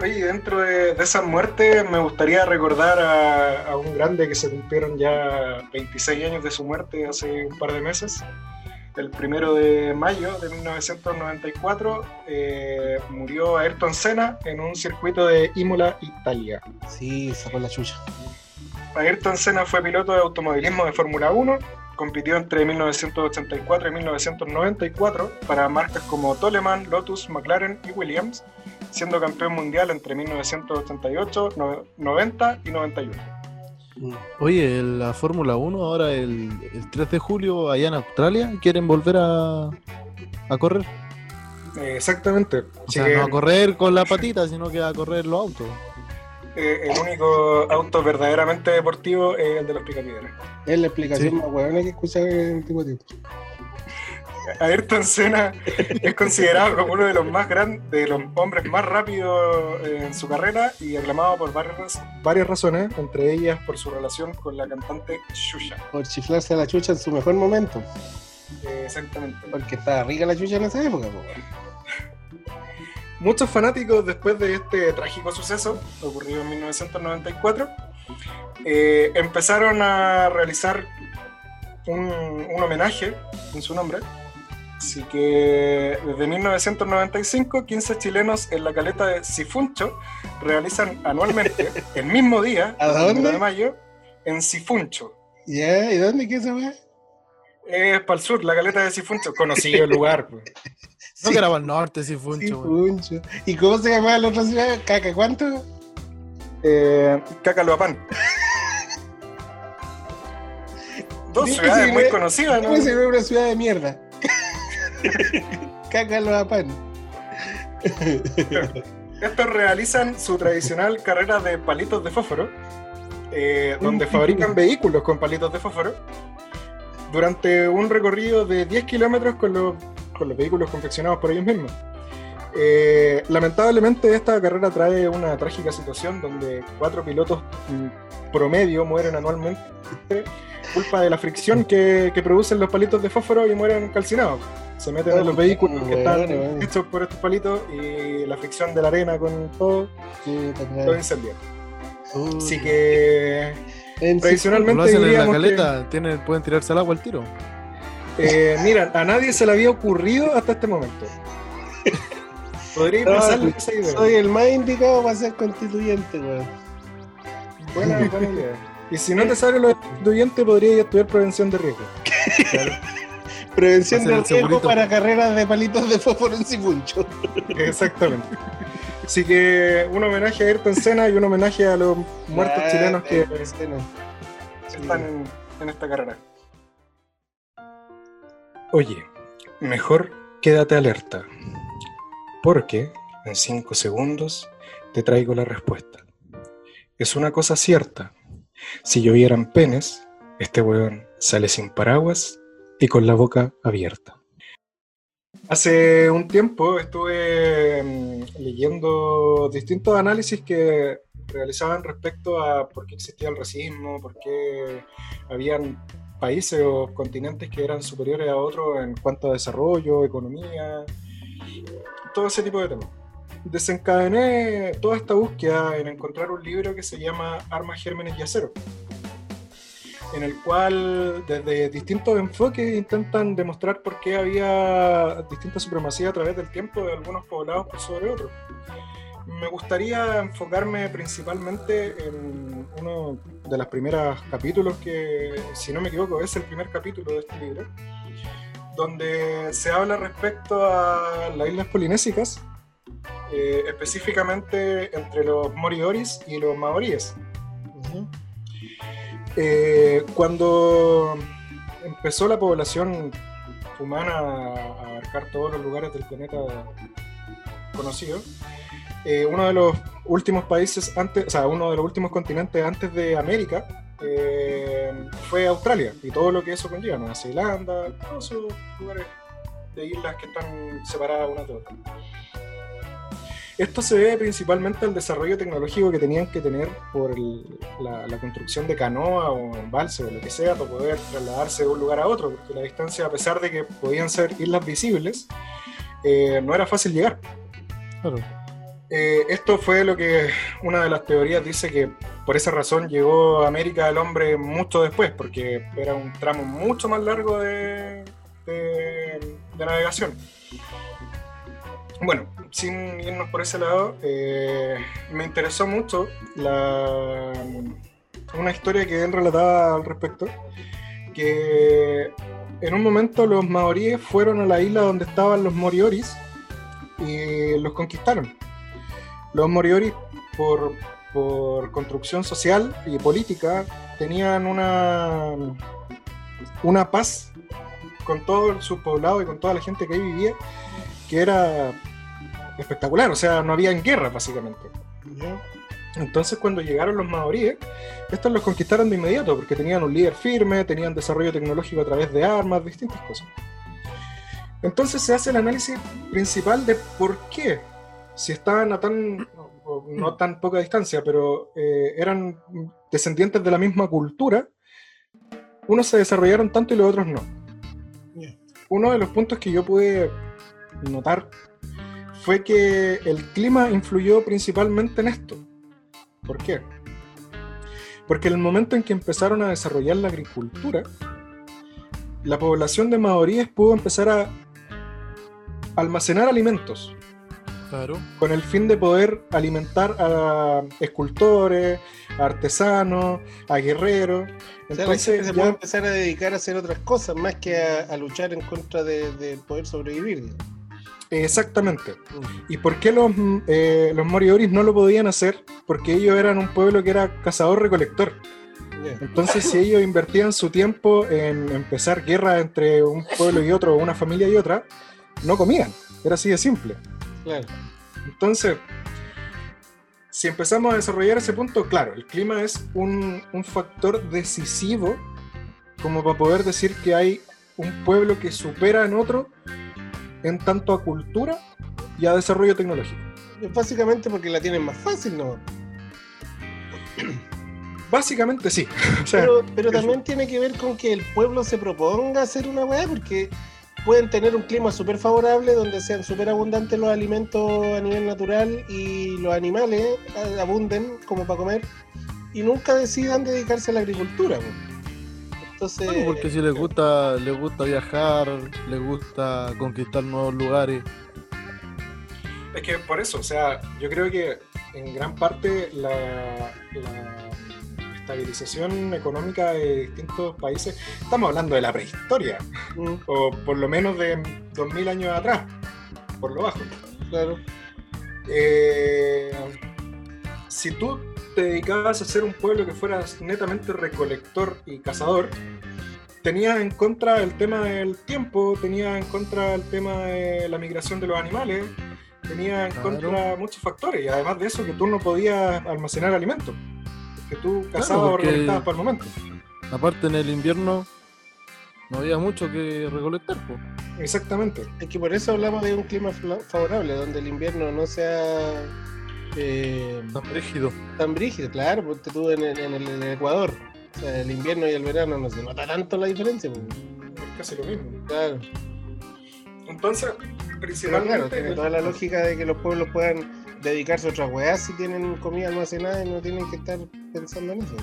Oye, dentro de, de esas muertes me gustaría recordar a, a un grande que se cumplieron ya 26 años de su muerte hace un par de meses. El primero de mayo de 1994 eh, murió Ayrton Senna en un circuito de Imola, Italia. Sí, sacó la chucha. Ayrton Senna fue piloto de automovilismo de Fórmula 1, compitió entre 1984 y 1994 para marcas como Toleman, Lotus, McLaren y Williams, siendo campeón mundial entre 1988, no- 90 y 91. Mm. Oye, la Fórmula 1 ahora el, el 3 de julio allá en Australia quieren volver a, a correr. Eh, exactamente. O sea, no a correr con la patita, sino que a correr los autos. Eh, el único auto verdaderamente deportivo es el de los picapiedras. Es la explicación Sí. más huevona que he escuchado en el último tiempo. Ayrton Senna es considerado como uno de los más grandes, de los hombres más rápidos eh, en su carrera y aclamado por varias, varias razones, entre ellas por su relación con la cantante Xuxa. Por chiflarse a la chucha en su mejor momento. Eh, exactamente. Porque estaba rica la chucha en esa época, po, weón. Muchos fanáticos, después de este trágico suceso, ocurrido en 1994, eh, empezaron a realizar un, un homenaje en su nombre. Así que desde 1995, 15 chilenos en la caleta de Sifuncho realizan anualmente, el mismo día, ¿A el primero dónde? de mayo, en Sifuncho. ¿Ya? ¿Y dónde queda esa weá? Es para el sur, la caleta de Sifuncho, conocido el lugar. pues. No que era para el norte, si fue un Sí, show. puncho. ¿Y cómo se llamaba la otra ciudad? ¿Caca cuánto? Eh, Cacaloapán. Dos ciudades si muy conocidas, ¿no? ¿Cómo se una ciudad de mierda? Cácaloapán. Estos realizan su tradicional carrera de palitos de fósforo, eh, donde fabrican vehículos con palitos de fósforo, durante un recorrido de 10 kilómetros con los, con los vehículos confeccionados por ellos mismos. Eh, lamentablemente esta carrera trae una trágica situación donde cuatro pilotos mm, promedio mueren anualmente culpa de la fricción que, que producen los palitos de fósforo y mueren calcinados. Se meten en los vehículos que están hechos por estos palitos y la fricción de la arena con todo cago. incendia. Así que En tradicionalmente Lo hacen en la caleta, tienen, pueden tirarse al agua al tiro. Eh, mira, a nadie se le había ocurrido hasta este momento. Podría No, pasarle esa idea. Soy el más indicado para ser constituyente, weón. Buena, buena idea. Y si no te sale lo constituyente, podrías estudiar prevención de riesgo. Prevención Va a ser de el riesgo para carreras de palitos de fósforo en Sifuncho. Exactamente. Así que un homenaje a Ayrton Senna y un homenaje a los muertos Ah, chilenos que están en, en esta carrera. Oye, mejor quédate alerta, porque en 5 segundos te traigo la respuesta. Es una cosa cierta. Si llovieran penes, este weón sale sin paraguas y con la boca abierta. Hace un tiempo estuve mm, leyendo distintos análisis que realizaban respecto a por qué existía el racismo, por qué habían países o continentes que eran superiores a otros en cuanto a desarrollo, economía, todo ese tipo de temas. Desencadené toda esta búsqueda en encontrar un libro que se llama Armas, Gérmenes y Acero, en el cual desde distintos enfoques intentan demostrar por qué había distinta supremacía a través del tiempo de algunos poblados por sobre otros. Me gustaría enfocarme principalmente en uno de los primeros capítulos que, si no me equivoco, es el primer capítulo de este libro, donde se habla respecto a las islas polinésicas, eh, específicamente entre los morioris y los maoríes. Eh, cuando empezó la población humana a abarcar todos los lugares del planeta conocido, eh, uno de los últimos países antes, o sea, uno de los últimos continentes antes de América eh, fue Australia y todo lo que eso conlleva, Nueva Zelanda, todos esos lugares de islas que están separadas unas de otras. Esto se debe principalmente al desarrollo tecnológico que tenían que tener por la construcción de canoa o embalse o lo que sea para poder trasladarse de un lugar a otro, porque la distancia, a pesar de que podían ser islas visibles, eh, no era fácil llegar. Claro. Eh, esto fue lo que una de las teorías dice que por esa razón llegó a América el hombre mucho después, porque era un tramo mucho más largo de, navegación. Bueno, sin irnos por ese lado, eh, me interesó mucho la, una historia que él relataba al respecto, que en un momento los maoríes fueron a la isla donde estaban los morioris y los conquistaron. Los Moriori, por, por construcción social y política, tenían una, una paz con todo su poblado y con toda la gente que ahí vivía, que era espectacular. O sea, no había guerra, básicamente. Entonces, cuando llegaron los maoríes, estos los conquistaron de inmediato, porque tenían un líder firme, tenían desarrollo tecnológico a través de armas, distintas cosas. Entonces se hace el análisis principal de por qué, si estaban a tan, no tan poca distancia, pero eh, eran descendientes de la misma cultura, unos se desarrollaron tanto y los otros no. Uno de los puntos que yo pude notar fue que el clima influyó principalmente en esto. ¿Por qué? Porque en el momento en que empezaron a desarrollar la agricultura, la población de maoríes pudo empezar a almacenar alimentos Claro. con el fin de poder alimentar a escultores, a artesanos, a guerreros. O sea, la gente Entonces, se ya- puede empezar a dedicar a hacer otras cosas más que a, a luchar en contra de, de poder sobrevivir. exactamente. ¿Y por qué los, mm, eh, los morioris no lo podían hacer? Porque ellos eran un pueblo que era cazador-recolector. Entonces, si ellos invertían su tiempo en empezar guerra entre un pueblo y otro, o una familia y otra, no comían. Era así de simple. Claro. Entonces, si empezamos a desarrollar ese punto, claro, el clima es un, un factor decisivo como para poder decir que hay un pueblo que supera en otro en tanto a cultura y a desarrollo tecnológico. Es básicamente porque la tienen más fácil, ¿no? Básicamente sí. O sea, Pero, pero también tiene que ver con que el pueblo se proponga hacer una weá, porque pueden tener un clima súper favorable donde sean súper abundantes los alimentos a nivel natural y los animales eh, abunden como para comer y nunca decidan dedicarse a la agricultura. Entonces, Bueno, porque si les gusta, les gusta viajar, les gusta conquistar nuevos lugares. Es que por eso, o sea, yo creo que en gran parte la, la estabilización económica de distintos países, estamos hablando de la prehistoria, mm, o por lo menos de 2000 años atrás, por lo bajo. claro, Eh, si tú te dedicabas a ser un pueblo que fueras netamente recolector y cazador, tenías en contra el tema del tiempo, tenías en contra el tema de la migración de los animales, tenías en Claro. contra muchos factores, y además de eso que tú no podías almacenar alimentos, que tú cazabas porque- o recolectabas por el momento. Aparte en el invierno no había mucho que recolectar, pues. Exactamente. es que por eso hablamos de un clima favorable, donde el invierno no sea eh, Tan rígido. tan brígido, claro, porque tú en el, en el- Ecuador, o sea, el invierno y el verano no se nota tanto la diferencia, po. Es casi lo mismo. claro. Entonces, Pero principalmente... claro, tiene toda la lógica de que los pueblos puedan dedicarse a otras weas si tienen comida almacenada y no tienen que estar pensando en eso.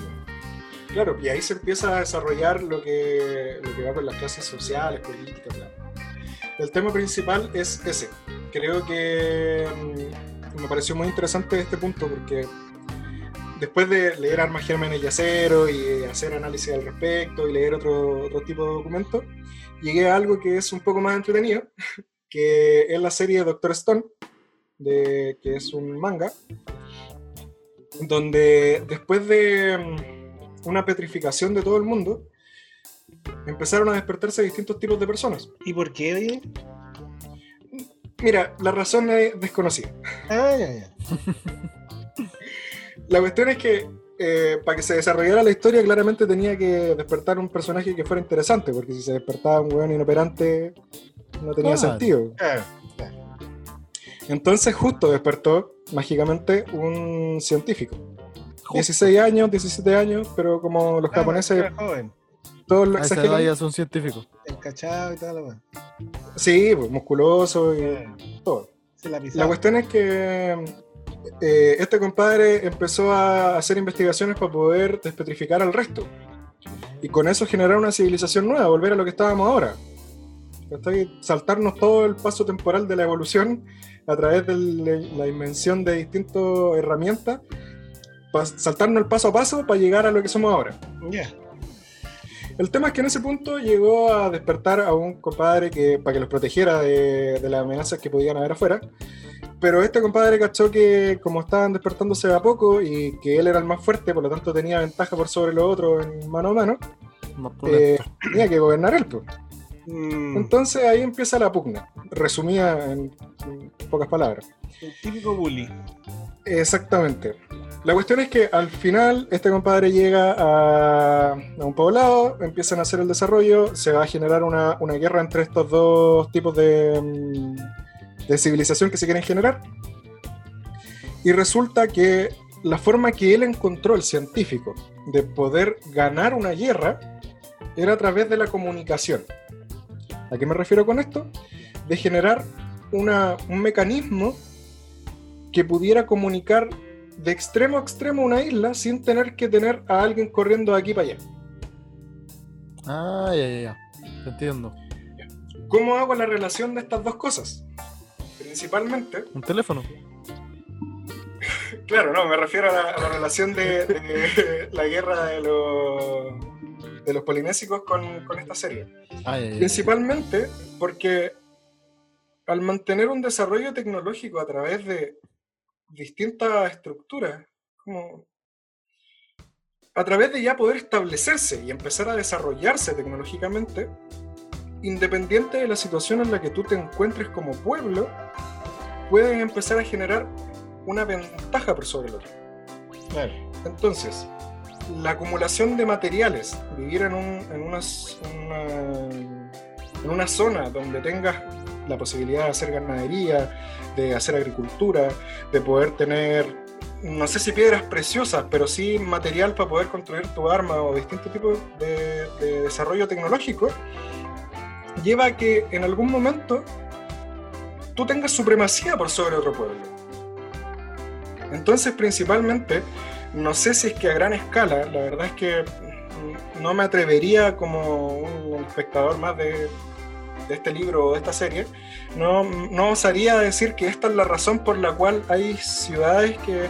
Claro, y ahí se empieza a desarrollar lo que, lo que va con las clases sociales, políticas, bla. El tema principal es ese. Creo que mm, me pareció muy interesante este punto porque después de leer Armas Gérmenes y Acero y hacer análisis al respecto y leer otro, otro tipo de documentos, llegué a algo que es un poco más entretenido, que es la serie Doctor Stone, de, que es un manga, donde después de... mm, una petrificación de todo el mundo, empezaron a despertarse distintos tipos de personas. ¿Y por qué, oye? Mira, la razón es desconocida. Ah, ya, ya. La cuestión es que eh, para que se desarrollara la historia, claramente tenía que despertar un personaje que fuera interesante, porque si se despertaba un weón inoperante, no tenía Claro. sentido. Ah, Entonces, justo despertó mágicamente un científico. Justo. 16 años, 17 años, pero como los ah, japoneses era joven, todos lo exageran. ya son científicos. encachado y todo lo demás. Sí, pues, musculoso y Ah, todo. Se la cuestión es que eh, este compadre empezó a hacer investigaciones para poder despetrificar al resto. Y con eso generar una civilización nueva, volver a lo que estábamos ahora. Saltarnos todo el paso temporal de la evolución a través de la invención de distintas herramientas, pa- saltarnos el paso a paso para llegar a lo que somos ahora. El tema es que en ese punto llegó a despertar a un compadre que, para que los protegiera de, de las amenazas que podían haber afuera. Pero este compadre cachó que como estaban despertándose de a poco y que él era el más fuerte, por lo tanto tenía ventaja por sobre los otros en mano a mano, eh, tenía que gobernar él. pues. Mm, Entonces ahí empieza la pugna, resumida en, en pocas palabras. el típico bully. Exactamente. La cuestión es que al final este compadre llega a, a un poblado, empiezan a hacer el desarrollo, se va a generar una, una guerra entre estos dos tipos de, mm, de civilización que se quieren generar. Y resulta que la forma que él encontró, el científico, de poder ganar una guerra era a través de la comunicación. ¿A qué me refiero con esto? De generar una- un mecanismo que pudiera comunicar de extremo a extremo una isla sin tener que tener a alguien corriendo de aquí para allá. Ah, ya, ya, ya. Te entiendo. ¿Cómo hago la relación de estas dos cosas? Principalmente, Un teléfono. claro, no, me refiero a la, a la relación de, de la guerra de los, de los polinésicos con, con esta serie. Ah. Principalmente porque al mantener un desarrollo tecnológico a través de distintas estructuras, como a través de ya poder establecerse y empezar a desarrollarse tecnológicamente, independiente de la situación en la que tú te encuentres como pueblo, puedes empezar a generar una ventaja por sobre el otro. Claro. Entonces, la acumulación de materiales, vivir en, un- una- en una zona donde tengas la posibilidad de hacer ganadería, de hacer agricultura, de poder tener, no sé si piedras preciosas, pero sí material para poder construir tu arma o distintos tipos de, de desarrollo tecnológico, lleva a que en algún momento tú tengas supremacía por sobre otro pueblo. Entonces, principalmente, no sé si es que a gran escala, la verdad es que no me atrevería como un espectador más de, este libro o de esta serie, no, no osaría decir que esta es la razón por la cual hay ciudades que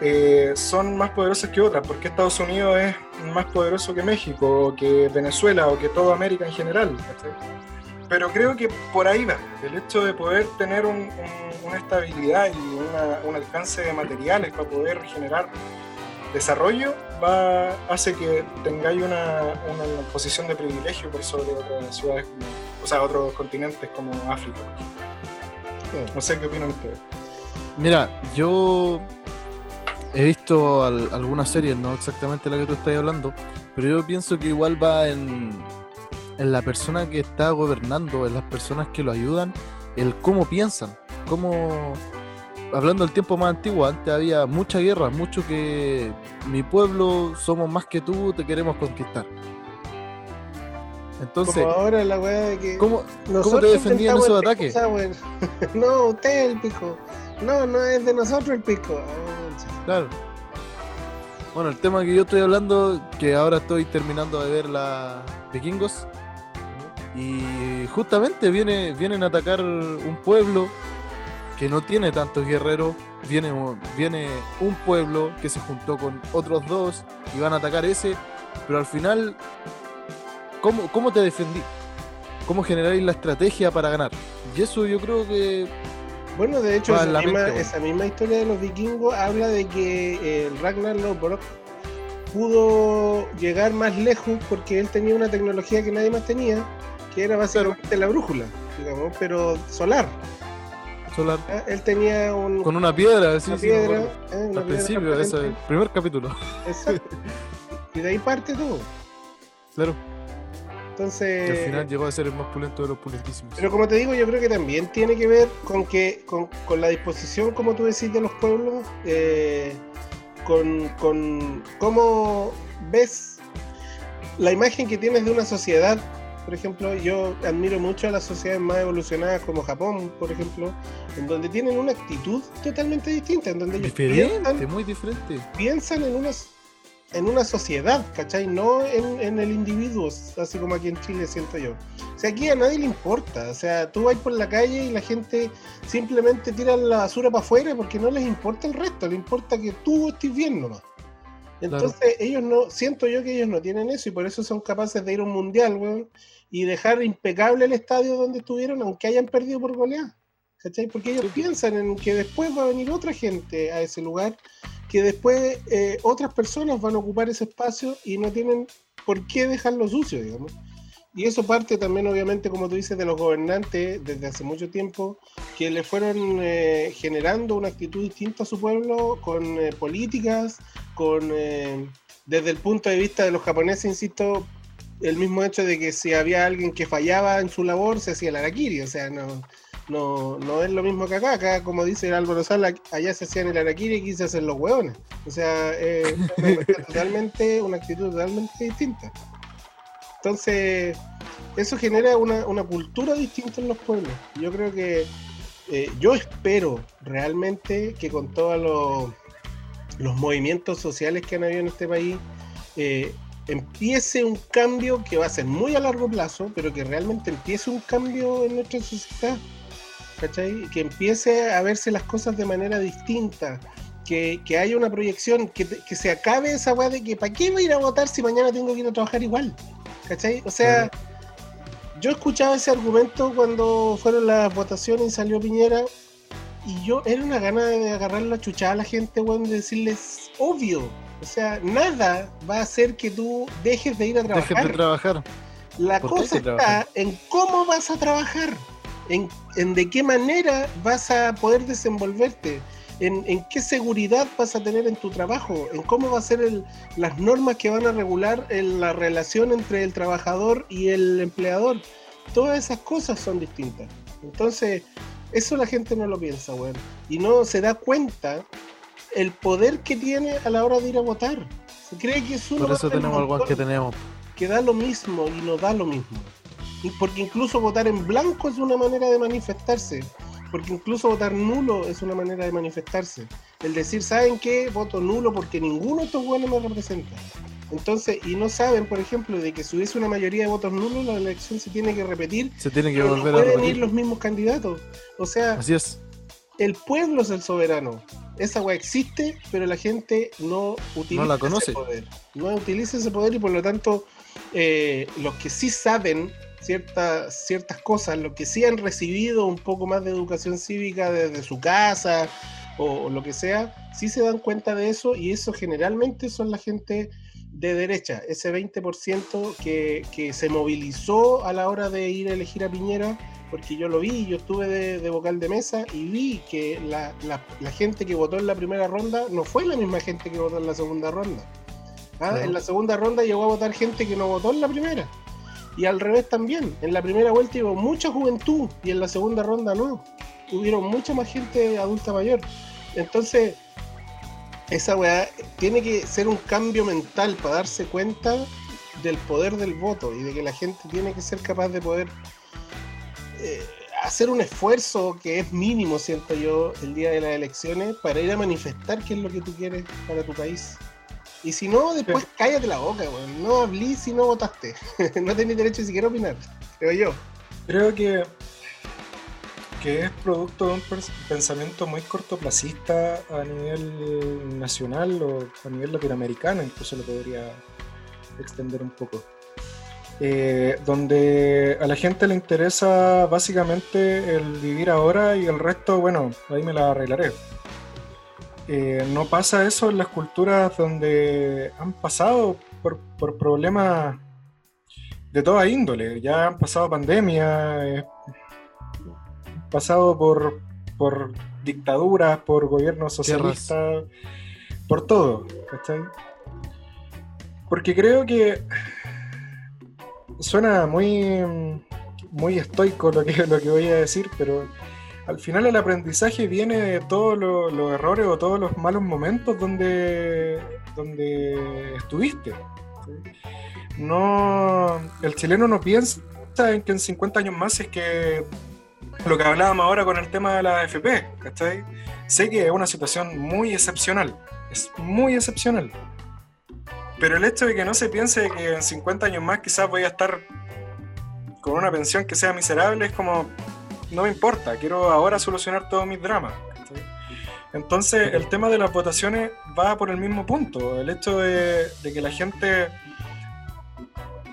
eh, son más poderosas que otras, porque Estados Unidos es más poderoso que México, o que Venezuela, o que toda América en general. Pero creo que por ahí va, el hecho de poder tener un- un- una estabilidad y una- un alcance de materiales para poder generar desarrollo, va, hace que tengáis una, una posición de privilegio por sobre otras ciudades, o sea, otros continentes como África. No sé qué opinan ustedes. Mira, yo he visto al- algunas series, no exactamente la que tú estás hablando, pero yo pienso que igual va en, en la persona que está gobernando, en las personas que lo ayudan, el cómo piensan, cómo... Hablando del tiempo más antiguo, antes había mucha guerra, mucho que mi pueblo somos más que tú, te queremos conquistar. Entonces, Como ahora la weá de que. ¿cómo, nosotros te defendían esos ataques? no, usted el pisco. No, no es de nosotros el pisco. Ah, Claro. Bueno, el tema que yo estoy hablando, que ahora estoy terminando de ver la Vikingos, y justamente viene, vienen a atacar un pueblo que no tiene tantos guerreros, viene, viene un pueblo que se juntó con otros dos y van a atacar ese, pero al final, ¿cómo, cómo te defendí? ¿Cómo generáis la estrategia para ganar? Y eso yo creo que Bueno, de hecho, esa misma, esa historia de los vikingos habla de que el Ragnar Lothbrok pudo llegar más lejos porque él tenía una tecnología que nadie más tenía, que era básicamente la brújula, digamos, pero solar. Solar. ¿ah? Él tenía un, Con una piedra, sí, una sí, piedra. ¿eh? una Al piedra principio, ese transparente. primer capítulo. Exacto. Y de ahí parte todo. Claro. Entonces. Que al final llegó a ser el más pulento de los pulentísimos. Pero como te digo, yo creo que también tiene que ver con que con, con la disposición, como tú decís, de los pueblos, eh, con, con cómo ves la imagen que tienes de una sociedad. Por ejemplo, yo admiro mucho a las sociedades más evolucionadas como Japón, por ejemplo, en donde tienen una actitud totalmente distinta, en donde ellos Diferente, piensan, muy diferente. piensan en una, en una sociedad, ¿cachai? No en, en el individuo, así como aquí en Chile siento yo. O sea, aquí a nadie le importa. O sea, tú vas por la calle y la gente simplemente tira la basura para afuera porque no les importa el resto, le importa que tú estés bien nomás. Entonces, ellos no, siento yo que ellos no tienen eso y por eso son capaces de ir a un mundial, weón, y dejar impecable el estadio donde estuvieron, aunque hayan perdido por goleada. ¿Cachai? Porque ellos piensan en que después va a venir otra gente a ese lugar, que después eh, otras personas van a ocupar ese espacio y no tienen por qué dejarlo sucio, digamos. Y eso parte también, obviamente, como tú dices, de los gobernantes desde hace mucho tiempo, que le fueron eh, generando una actitud distinta a su pueblo con eh, políticas, con eh, desde el punto de vista de los japoneses, insisto, el mismo hecho de que si había alguien que fallaba en su labor, se hacía el harakiri, o sea, no, no, no es lo mismo que acá, acá como dice Álvaro Sala, allá se hacían el harakiri y se hacen los hueones. O sea, totalmente, una actitud totalmente distinta. Entonces, eso genera una, una cultura distinta en los pueblos. Yo creo que, eh, yo espero realmente que con todos los, los movimientos sociales que han habido en este país, eh, empiece un cambio que va a ser muy a largo plazo, pero que realmente empiece un cambio en nuestra sociedad. ¿Cachai? Que empiece a verse las cosas de manera distinta. Que, que haya una proyección, que, que se acabe esa weá de que ¿para qué voy a ir a votar si mañana tengo que ir a trabajar igual? ¿Cachai? O sea, yo escuchaba ese argumento cuando fueron las votaciones y salió Piñera, y yo era una gana de agarrar la chuchada a la gente, weón, de decirles, obvio. O sea, nada va a hacer que tú dejes de ir a trabajar. Dejen de trabajar. La ¿Por qué hay cosa está en cómo vas a trabajar, en, en de qué manera vas a poder desenvolverte, en, en qué seguridad vas a tener en tu trabajo, en cómo va a ser el- las normas que van a regular el- la relación entre el trabajador y el empleador. Todas esas cosas son distintas. Entonces, eso la gente no lo piensa, weón. Y no se da cuenta el poder que tiene a la hora de ir a votar. Se cree que es uno Por eso tenemos al guan que tenemos. que da lo mismo y no da lo mismo. Y porque incluso votar en blanco es una manera de manifestarse. Porque incluso votar nulo es una manera de manifestarse. El decir, ¿saben qué? Voto nulo porque ninguno de estos buenos me representa. Entonces, y no saben, por ejemplo, de que si hubiese una mayoría de votos nulos, la elección se tiene que repetir. Se tiene que pero no volver a pueden ir repetir. los mismos candidatos. O sea, Así es. el pueblo es el soberano. Esa weá existe, pero la gente no utiliza la conoce. ese poder. No utiliza ese poder y por lo tanto, eh, los que sí saben ciertas, ciertas cosas, los que sí han recibido un poco más de educación cívica desde su casa o, o lo que sea, sí se dan cuenta de eso y eso generalmente son la gente de derecha, ese 20% que, que se movilizó a la hora de ir a elegir a Piñera porque yo lo vi, yo estuve de, de vocal de mesa y vi que la, la- la gente que votó en la primera ronda no fue la misma gente que votó en la segunda ronda. ¿Ah? En la segunda ronda llegó a votar gente que no votó en la primera. Y al revés también. En la primera vuelta hubo mucha juventud y en la segunda ronda no. Hubieron mucha más gente adulta mayor. Entonces, esa weá tiene que ser un cambio mental para darse cuenta del poder del voto y de que la gente tiene que ser capaz de poder eh, hacer un esfuerzo que es mínimo, siento yo, el día de las elecciones para ir a manifestar qué es lo que tú quieres para tu país. Y si no, después cállate la boca, weón. No hablís si no votaste. no tenés derecho ni siquiera a opinar, creo yo. Creo que, que es producto de un pensamiento muy cortoplacista a nivel nacional o a nivel latinoamericano, incluso lo podría extender un poco. Eh, donde a la gente le interesa básicamente el vivir ahora y el resto, bueno, ahí me la arreglaré. Eh, no pasa eso en las culturas donde han pasado por, por problemas de toda índole. Ya han pasado pandemia, eh, han pasado por, por dictaduras, por gobiernos socialistas, por todo. ¿cachai? Porque creo que suena muy, muy estoico lo que, lo que voy a decir, pero al final el aprendizaje viene de todos los, errores o todos los malos momentos donde, donde estuviste. No, el chileno no piensa en que en 50 años más es que lo que hablábamos ahora con el tema de la AFP, ¿cachai? Sé que es una situación muy excepcional, es muy excepcional. Pero el hecho de que no se piense que en 50 años más quizás voy a estar con una pensión que sea miserable es como, no me importa, quiero ahora solucionar todos mis dramas. Entonces el tema de las votaciones va por el mismo punto, el hecho de, de que la gente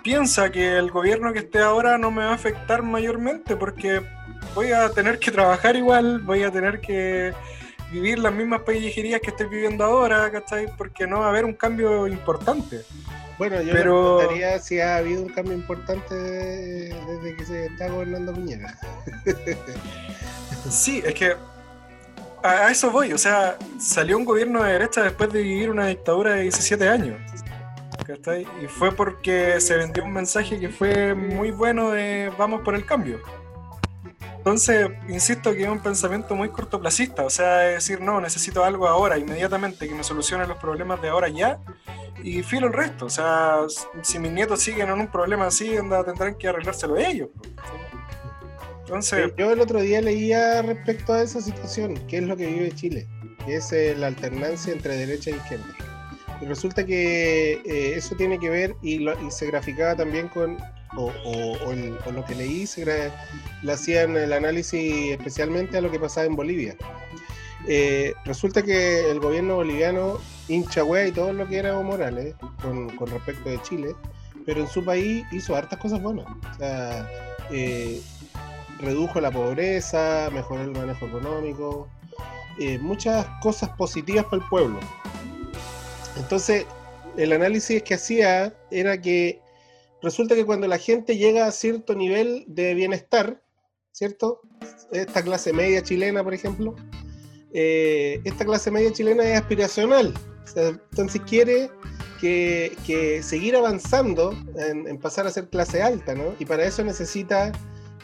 piensa que el gobierno que esté ahora no me va a afectar mayormente porque voy a tener que trabajar igual, voy a tener que vivir las mismas pellejerías que estoy viviendo ahora, ¿cachai? Porque no va a haber un cambio importante. Bueno, yo Pero- me preguntaría si ha habido un cambio importante desde que se está gobernando Piñera. Sí, es que a, eso voy, o sea, salió un gobierno de derecha después de vivir una dictadura de 17 años. ¿cachai? Y fue porque se vendió un mensaje que fue muy bueno de vamos por el cambio. Entonces, insisto que es un pensamiento muy cortoplacista, o sea, es decir, no, necesito algo ahora, inmediatamente, que me solucione los problemas de ahora ya, y filo el resto, o sea, si mis nietos siguen en un problema así, onda, tendrán que arreglárselo ellos. Entonces, Yo el otro día leía respecto a esa situación, qué es lo que vive Chile, que es eh, la alternancia entre derecha e izquierda. Y resulta que eh, eso tiene que ver y, lo- y se graficaba también con, o, lo que leí, se le hacían el análisis especialmente a lo que pasaba en Bolivia. Eh, resulta que el gobierno boliviano hincha hueá y todo lo que era Evo Morales con, con respecto de Chile, pero en su país hizo hartas cosas buenas. O sea, eh, redujo la pobreza, mejoró el manejo económico, eh, muchas cosas positivas para el pueblo. Entonces, el análisis que hacía era que resulta que cuando la gente llega a cierto nivel de bienestar, ¿cierto? Esta clase media chilena, por ejemplo, eh, esta clase media chilena es aspiracional. O sea, entonces quiere que, seguir avanzando en, pasar a ser clase alta, ¿no? Y para eso necesita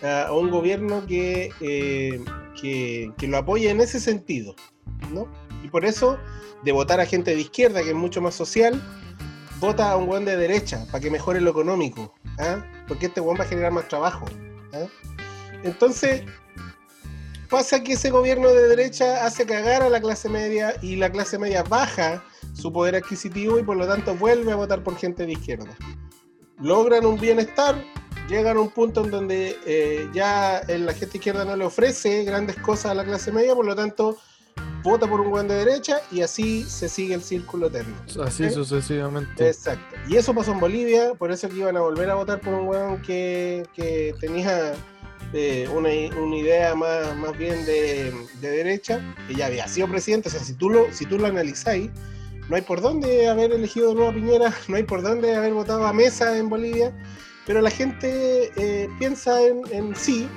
a un gobierno que, eh, que, que lo apoye en ese sentido, ¿no? Y por eso, de votar a gente de izquierda, que es mucho más social, vota a un buen de derecha, para que mejore lo económico, ¿ah? Porque este buen va a generar más trabajo, ¿ah? Entonces, pasa que ese gobierno de derecha hace cagar a la clase media y la clase media baja su poder adquisitivo y por lo tanto vuelve a votar por gente de izquierda. Logran un bienestar, llegan a un punto en donde eh, ya la gente izquierda no le ofrece grandes cosas a la clase media, por lo tanto vota por un buen de derecha y así se sigue el círculo eterno. Así sucesivamente. Exacto. Y eso pasó en Bolivia, por eso que iban a volver a votar por un weón que, que tenía eh, una, una idea más, más bien de, de derecha, que ya había sido presidente. O sea, si tú lo, si tú lo analizáis, no hay por dónde haber elegido de nuevo a Piñera, no hay por dónde haber votado a Mesa en Bolivia, pero la gente eh, piensa en, en sí,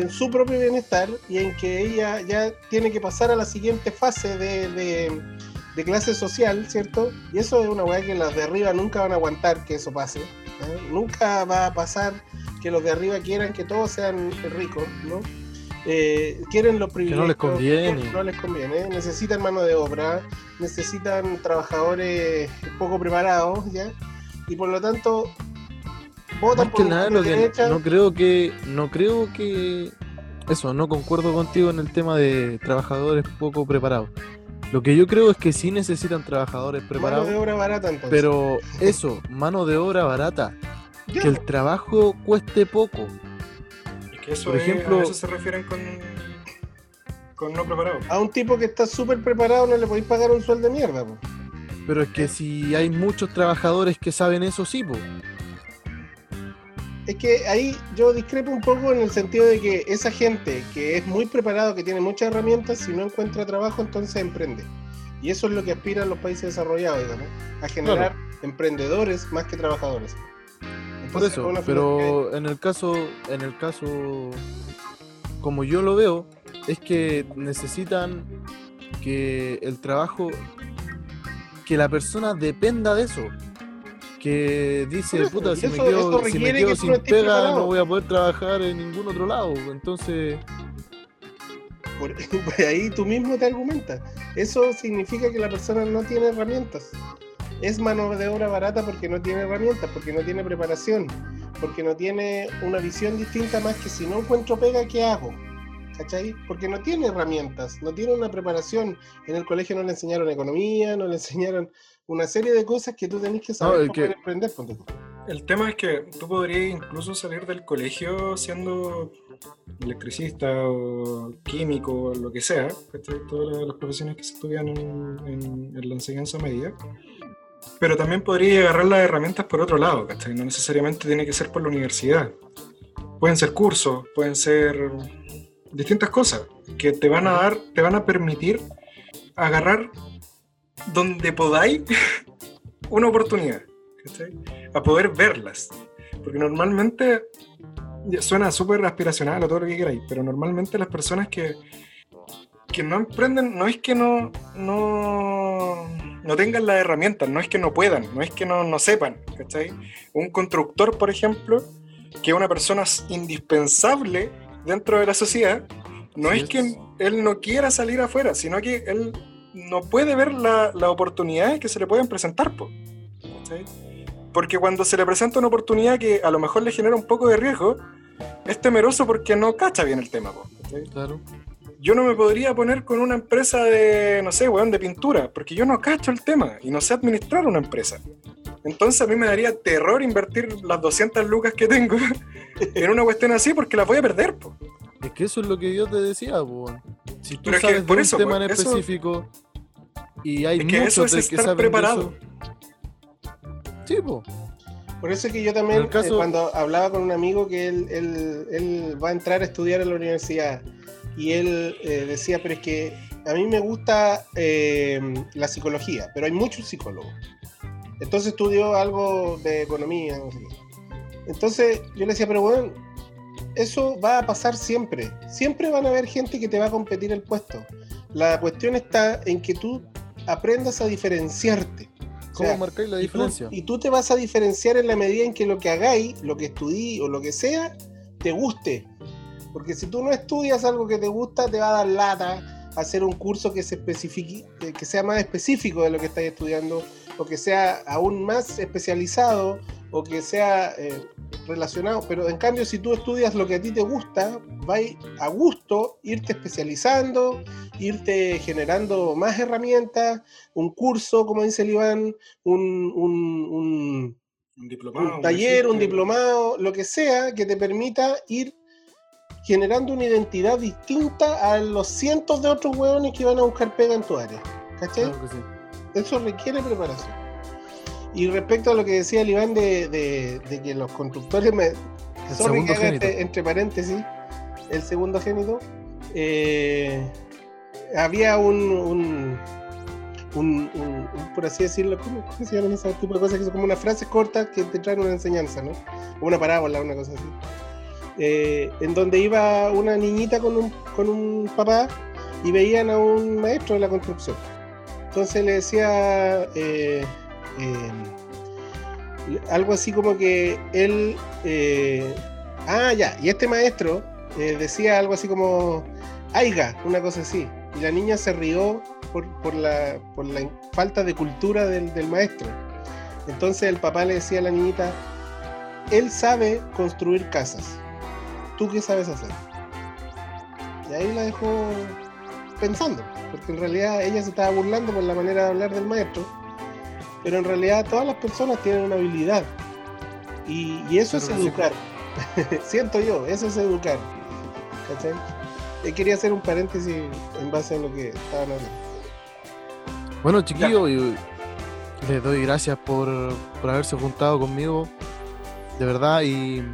en su propio bienestar y en que ella ya tiene que pasar a la siguiente fase de, de- de clase social, ¿cierto? Y eso es una weá que las de arriba nunca van a aguantar que eso pase. ¿eh? Nunca va a pasar que los de arriba quieran que todos sean ricos, ¿no? Eh, quieren los privilegios. les conviene. No les conviene. Necesitan mano de obra, necesitan trabajadores poco preparados, ¿ya? Y por lo tanto, votan Más por que nada, lo que no creo que, no creo que, eso, no concuerdo contigo en el tema de trabajadores poco preparados. Lo que yo creo es que sí necesitan trabajadores mano preparados, de obra barata entonces. pero eso, mano de obra barata, que el trabajo cueste poco. Es que eso Por es- ejemplo- a eso se refieren con, con no preparado. a un tipo que está súper preparado no le podéis pagar un sueldo de mierda. po. Pero es que si hay muchos trabajadores que saben eso, sí, po. Es que ahí yo discrepo un poco en el sentido de que esa gente que es muy preparado, que tiene muchas herramientas, si no encuentra trabajo, entonces emprende. Y eso es lo que aspiran los países desarrollados, digamos, a generar emprendedores más que trabajadores. Por Entonces, eso, una pero en el caso, en el caso, como yo lo veo, es que necesitan que el trabajo, que la persona dependa de eso. Que dice, eso, puta, si me quedo, si me quedo sin pega, preparado. no voy a poder trabajar en ningún otro lado. Entonces, Por, por ahí tú mismo te argumentas. Eso significa que la persona no tiene herramientas. Es mano de obra barata porque no tiene herramientas, porque no tiene preparación, porque no tiene una visión distinta más que si no encuentro pega, ¿qué hago? ¿Cachai? Porque no tiene herramientas, no tiene una preparación. En el colegio no le enseñaron economía, no le enseñaron una serie de cosas que tú tenés que saber para que- emprender. El tema es que tú podrías incluso salir del colegio siendo electricista o químico o lo que sea, todas las- las profesiones que se estudian en, en- en la enseñanza media. Pero también podrías agarrar las herramientas por otro lado, ¿cachai? No necesariamente tiene que ser por la universidad. Pueden ser cursos, pueden ser distintas cosas que te van a dar, te van a permitir agarrar donde podáis una oportunidad. ¿cachai? a poder verlas. Porque normalmente, suena súper aspiracional o todo lo que queráis, pero normalmente las personas que, que no emprenden, no es que no, no, no tengan las herramientas, no es que no puedan, no es que no, no sepan. ¿cachai? Un constructor, por ejemplo, que es una persona indispensable dentro de la sociedad, no Sí, es es- que él no quiera salir afuera, sino que él no puede ver la- las oportunidades que se le pueden presentar. po. Porque cuando se le presenta una oportunidad que a lo mejor le genera un poco de riesgo, es temeroso porque no cacha bien el tema. po, claro. Yo no me podría poner con una empresa de, no sé, weón, de pintura, porque yo no cacho el tema y no sé administrar una empresa. Entonces a mí me daría terror invertir las 200 lucas que tengo en una cuestión así porque las voy a perder. po. Es que eso es lo que yo te decía, po. Si tú Pero es que sabes por de eso, un tema po, en eso- específico y hay Es que eso muchos es de que estar saben de preparado. eso. Sí, po. Por eso es que yo también, caso- eh, cuando hablaba con un amigo que él, él- él va a entrar a estudiar en la universidad y él eh, decía, pero es que a mí me gusta eh, la psicología, pero hay muchos psicólogos. Entonces estudió algo de economía, no sé qué. Entonces yo le decía, pero bueno, eso va a pasar siempre. Siempre van a haber gente que te va a competir el puesto. La cuestión está en que tú aprendas a diferenciarte. O ¿Cómo sea, marcáis la y tú- diferencia? Y tú, te vas a diferenciar en la medida en que lo que hagáis, lo que estudií o lo que sea, te guste. Porque si tú no estudias algo que te gusta, te va a dar lata hacer un curso que, se especifique, que sea más específico de lo que estás estudiando, o que sea aún más especializado, o que sea eh, relacionado. Pero en cambio, si tú estudias lo que a ti te gusta, va a gusto irte especializando, irte generando más herramientas, un curso, como dice el Iván, un, un- un- Un diplomado. un taller, un diplomado, lo que sea, que te permita ir generando una identidad distinta a los cientos de otros hueones que van a buscar pega en tu área. ¿Cachai? Claro que sí. Eso requiere preparación. Y respecto a lo que decía el Iván de, de- de que los constructores me. sorry segundo que haga génito. este- entre paréntesis, el segundo génito. eh, había un, un, un- un- un, por así decirlo, ¿cómo, cómo se llaman ese tipo de cosas que son como unas frases cortas que te traen una enseñanza, ¿no? Una parábola, una cosa así. Eh, en donde iba una niñita con un, con un papá y veían a un maestro de la construcción. Entonces le decía eh, eh, algo así como que él. eh, ah, ya, y este maestro decía algo así como. Aiga, una cosa así. Y la niña se rió por, por la, por la falta de cultura del, del maestro. Entonces el papá le decía a la niñita: Él sabe construir casas. ¿Tú qué sabes hacer? Y ahí la dejó pensando, porque en realidad ella se estaba burlando por la manera de hablar del maestro, pero en realidad todas las personas tienen una habilidad. Y, y eso es educar. Siento yo, eso es educar. ¿Cachai? Eh, quería hacer un paréntesis en base a lo que estaban hablando. Bueno, chiquillos, y les doy gracias por, por haberse juntado conmigo. De verdad, y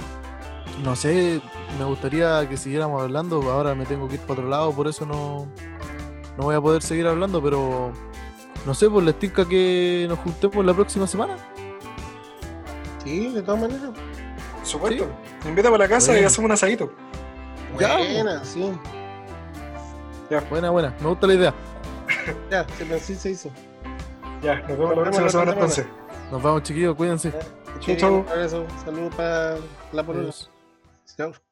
no sé, me gustaría que siguiéramos hablando. Ahora me tengo que ir para otro lado, por eso no, no voy a poder seguir hablando, pero No sé, pues les tinca que nos juntemos la próxima semana. Sí, de todas maneras. Por supuesto. Invítame a la casa y hacemos un asadito. Ya, Buena, sí. Buena, buena, me gusta la idea. Ya, se, así se hizo. Ya, nos vemos Nos la próxima semana entonces. Nos vamos, chiquillos, cuídense. Chau, chau. Un abrazo. Saludos para la polola. Adiós. Chao.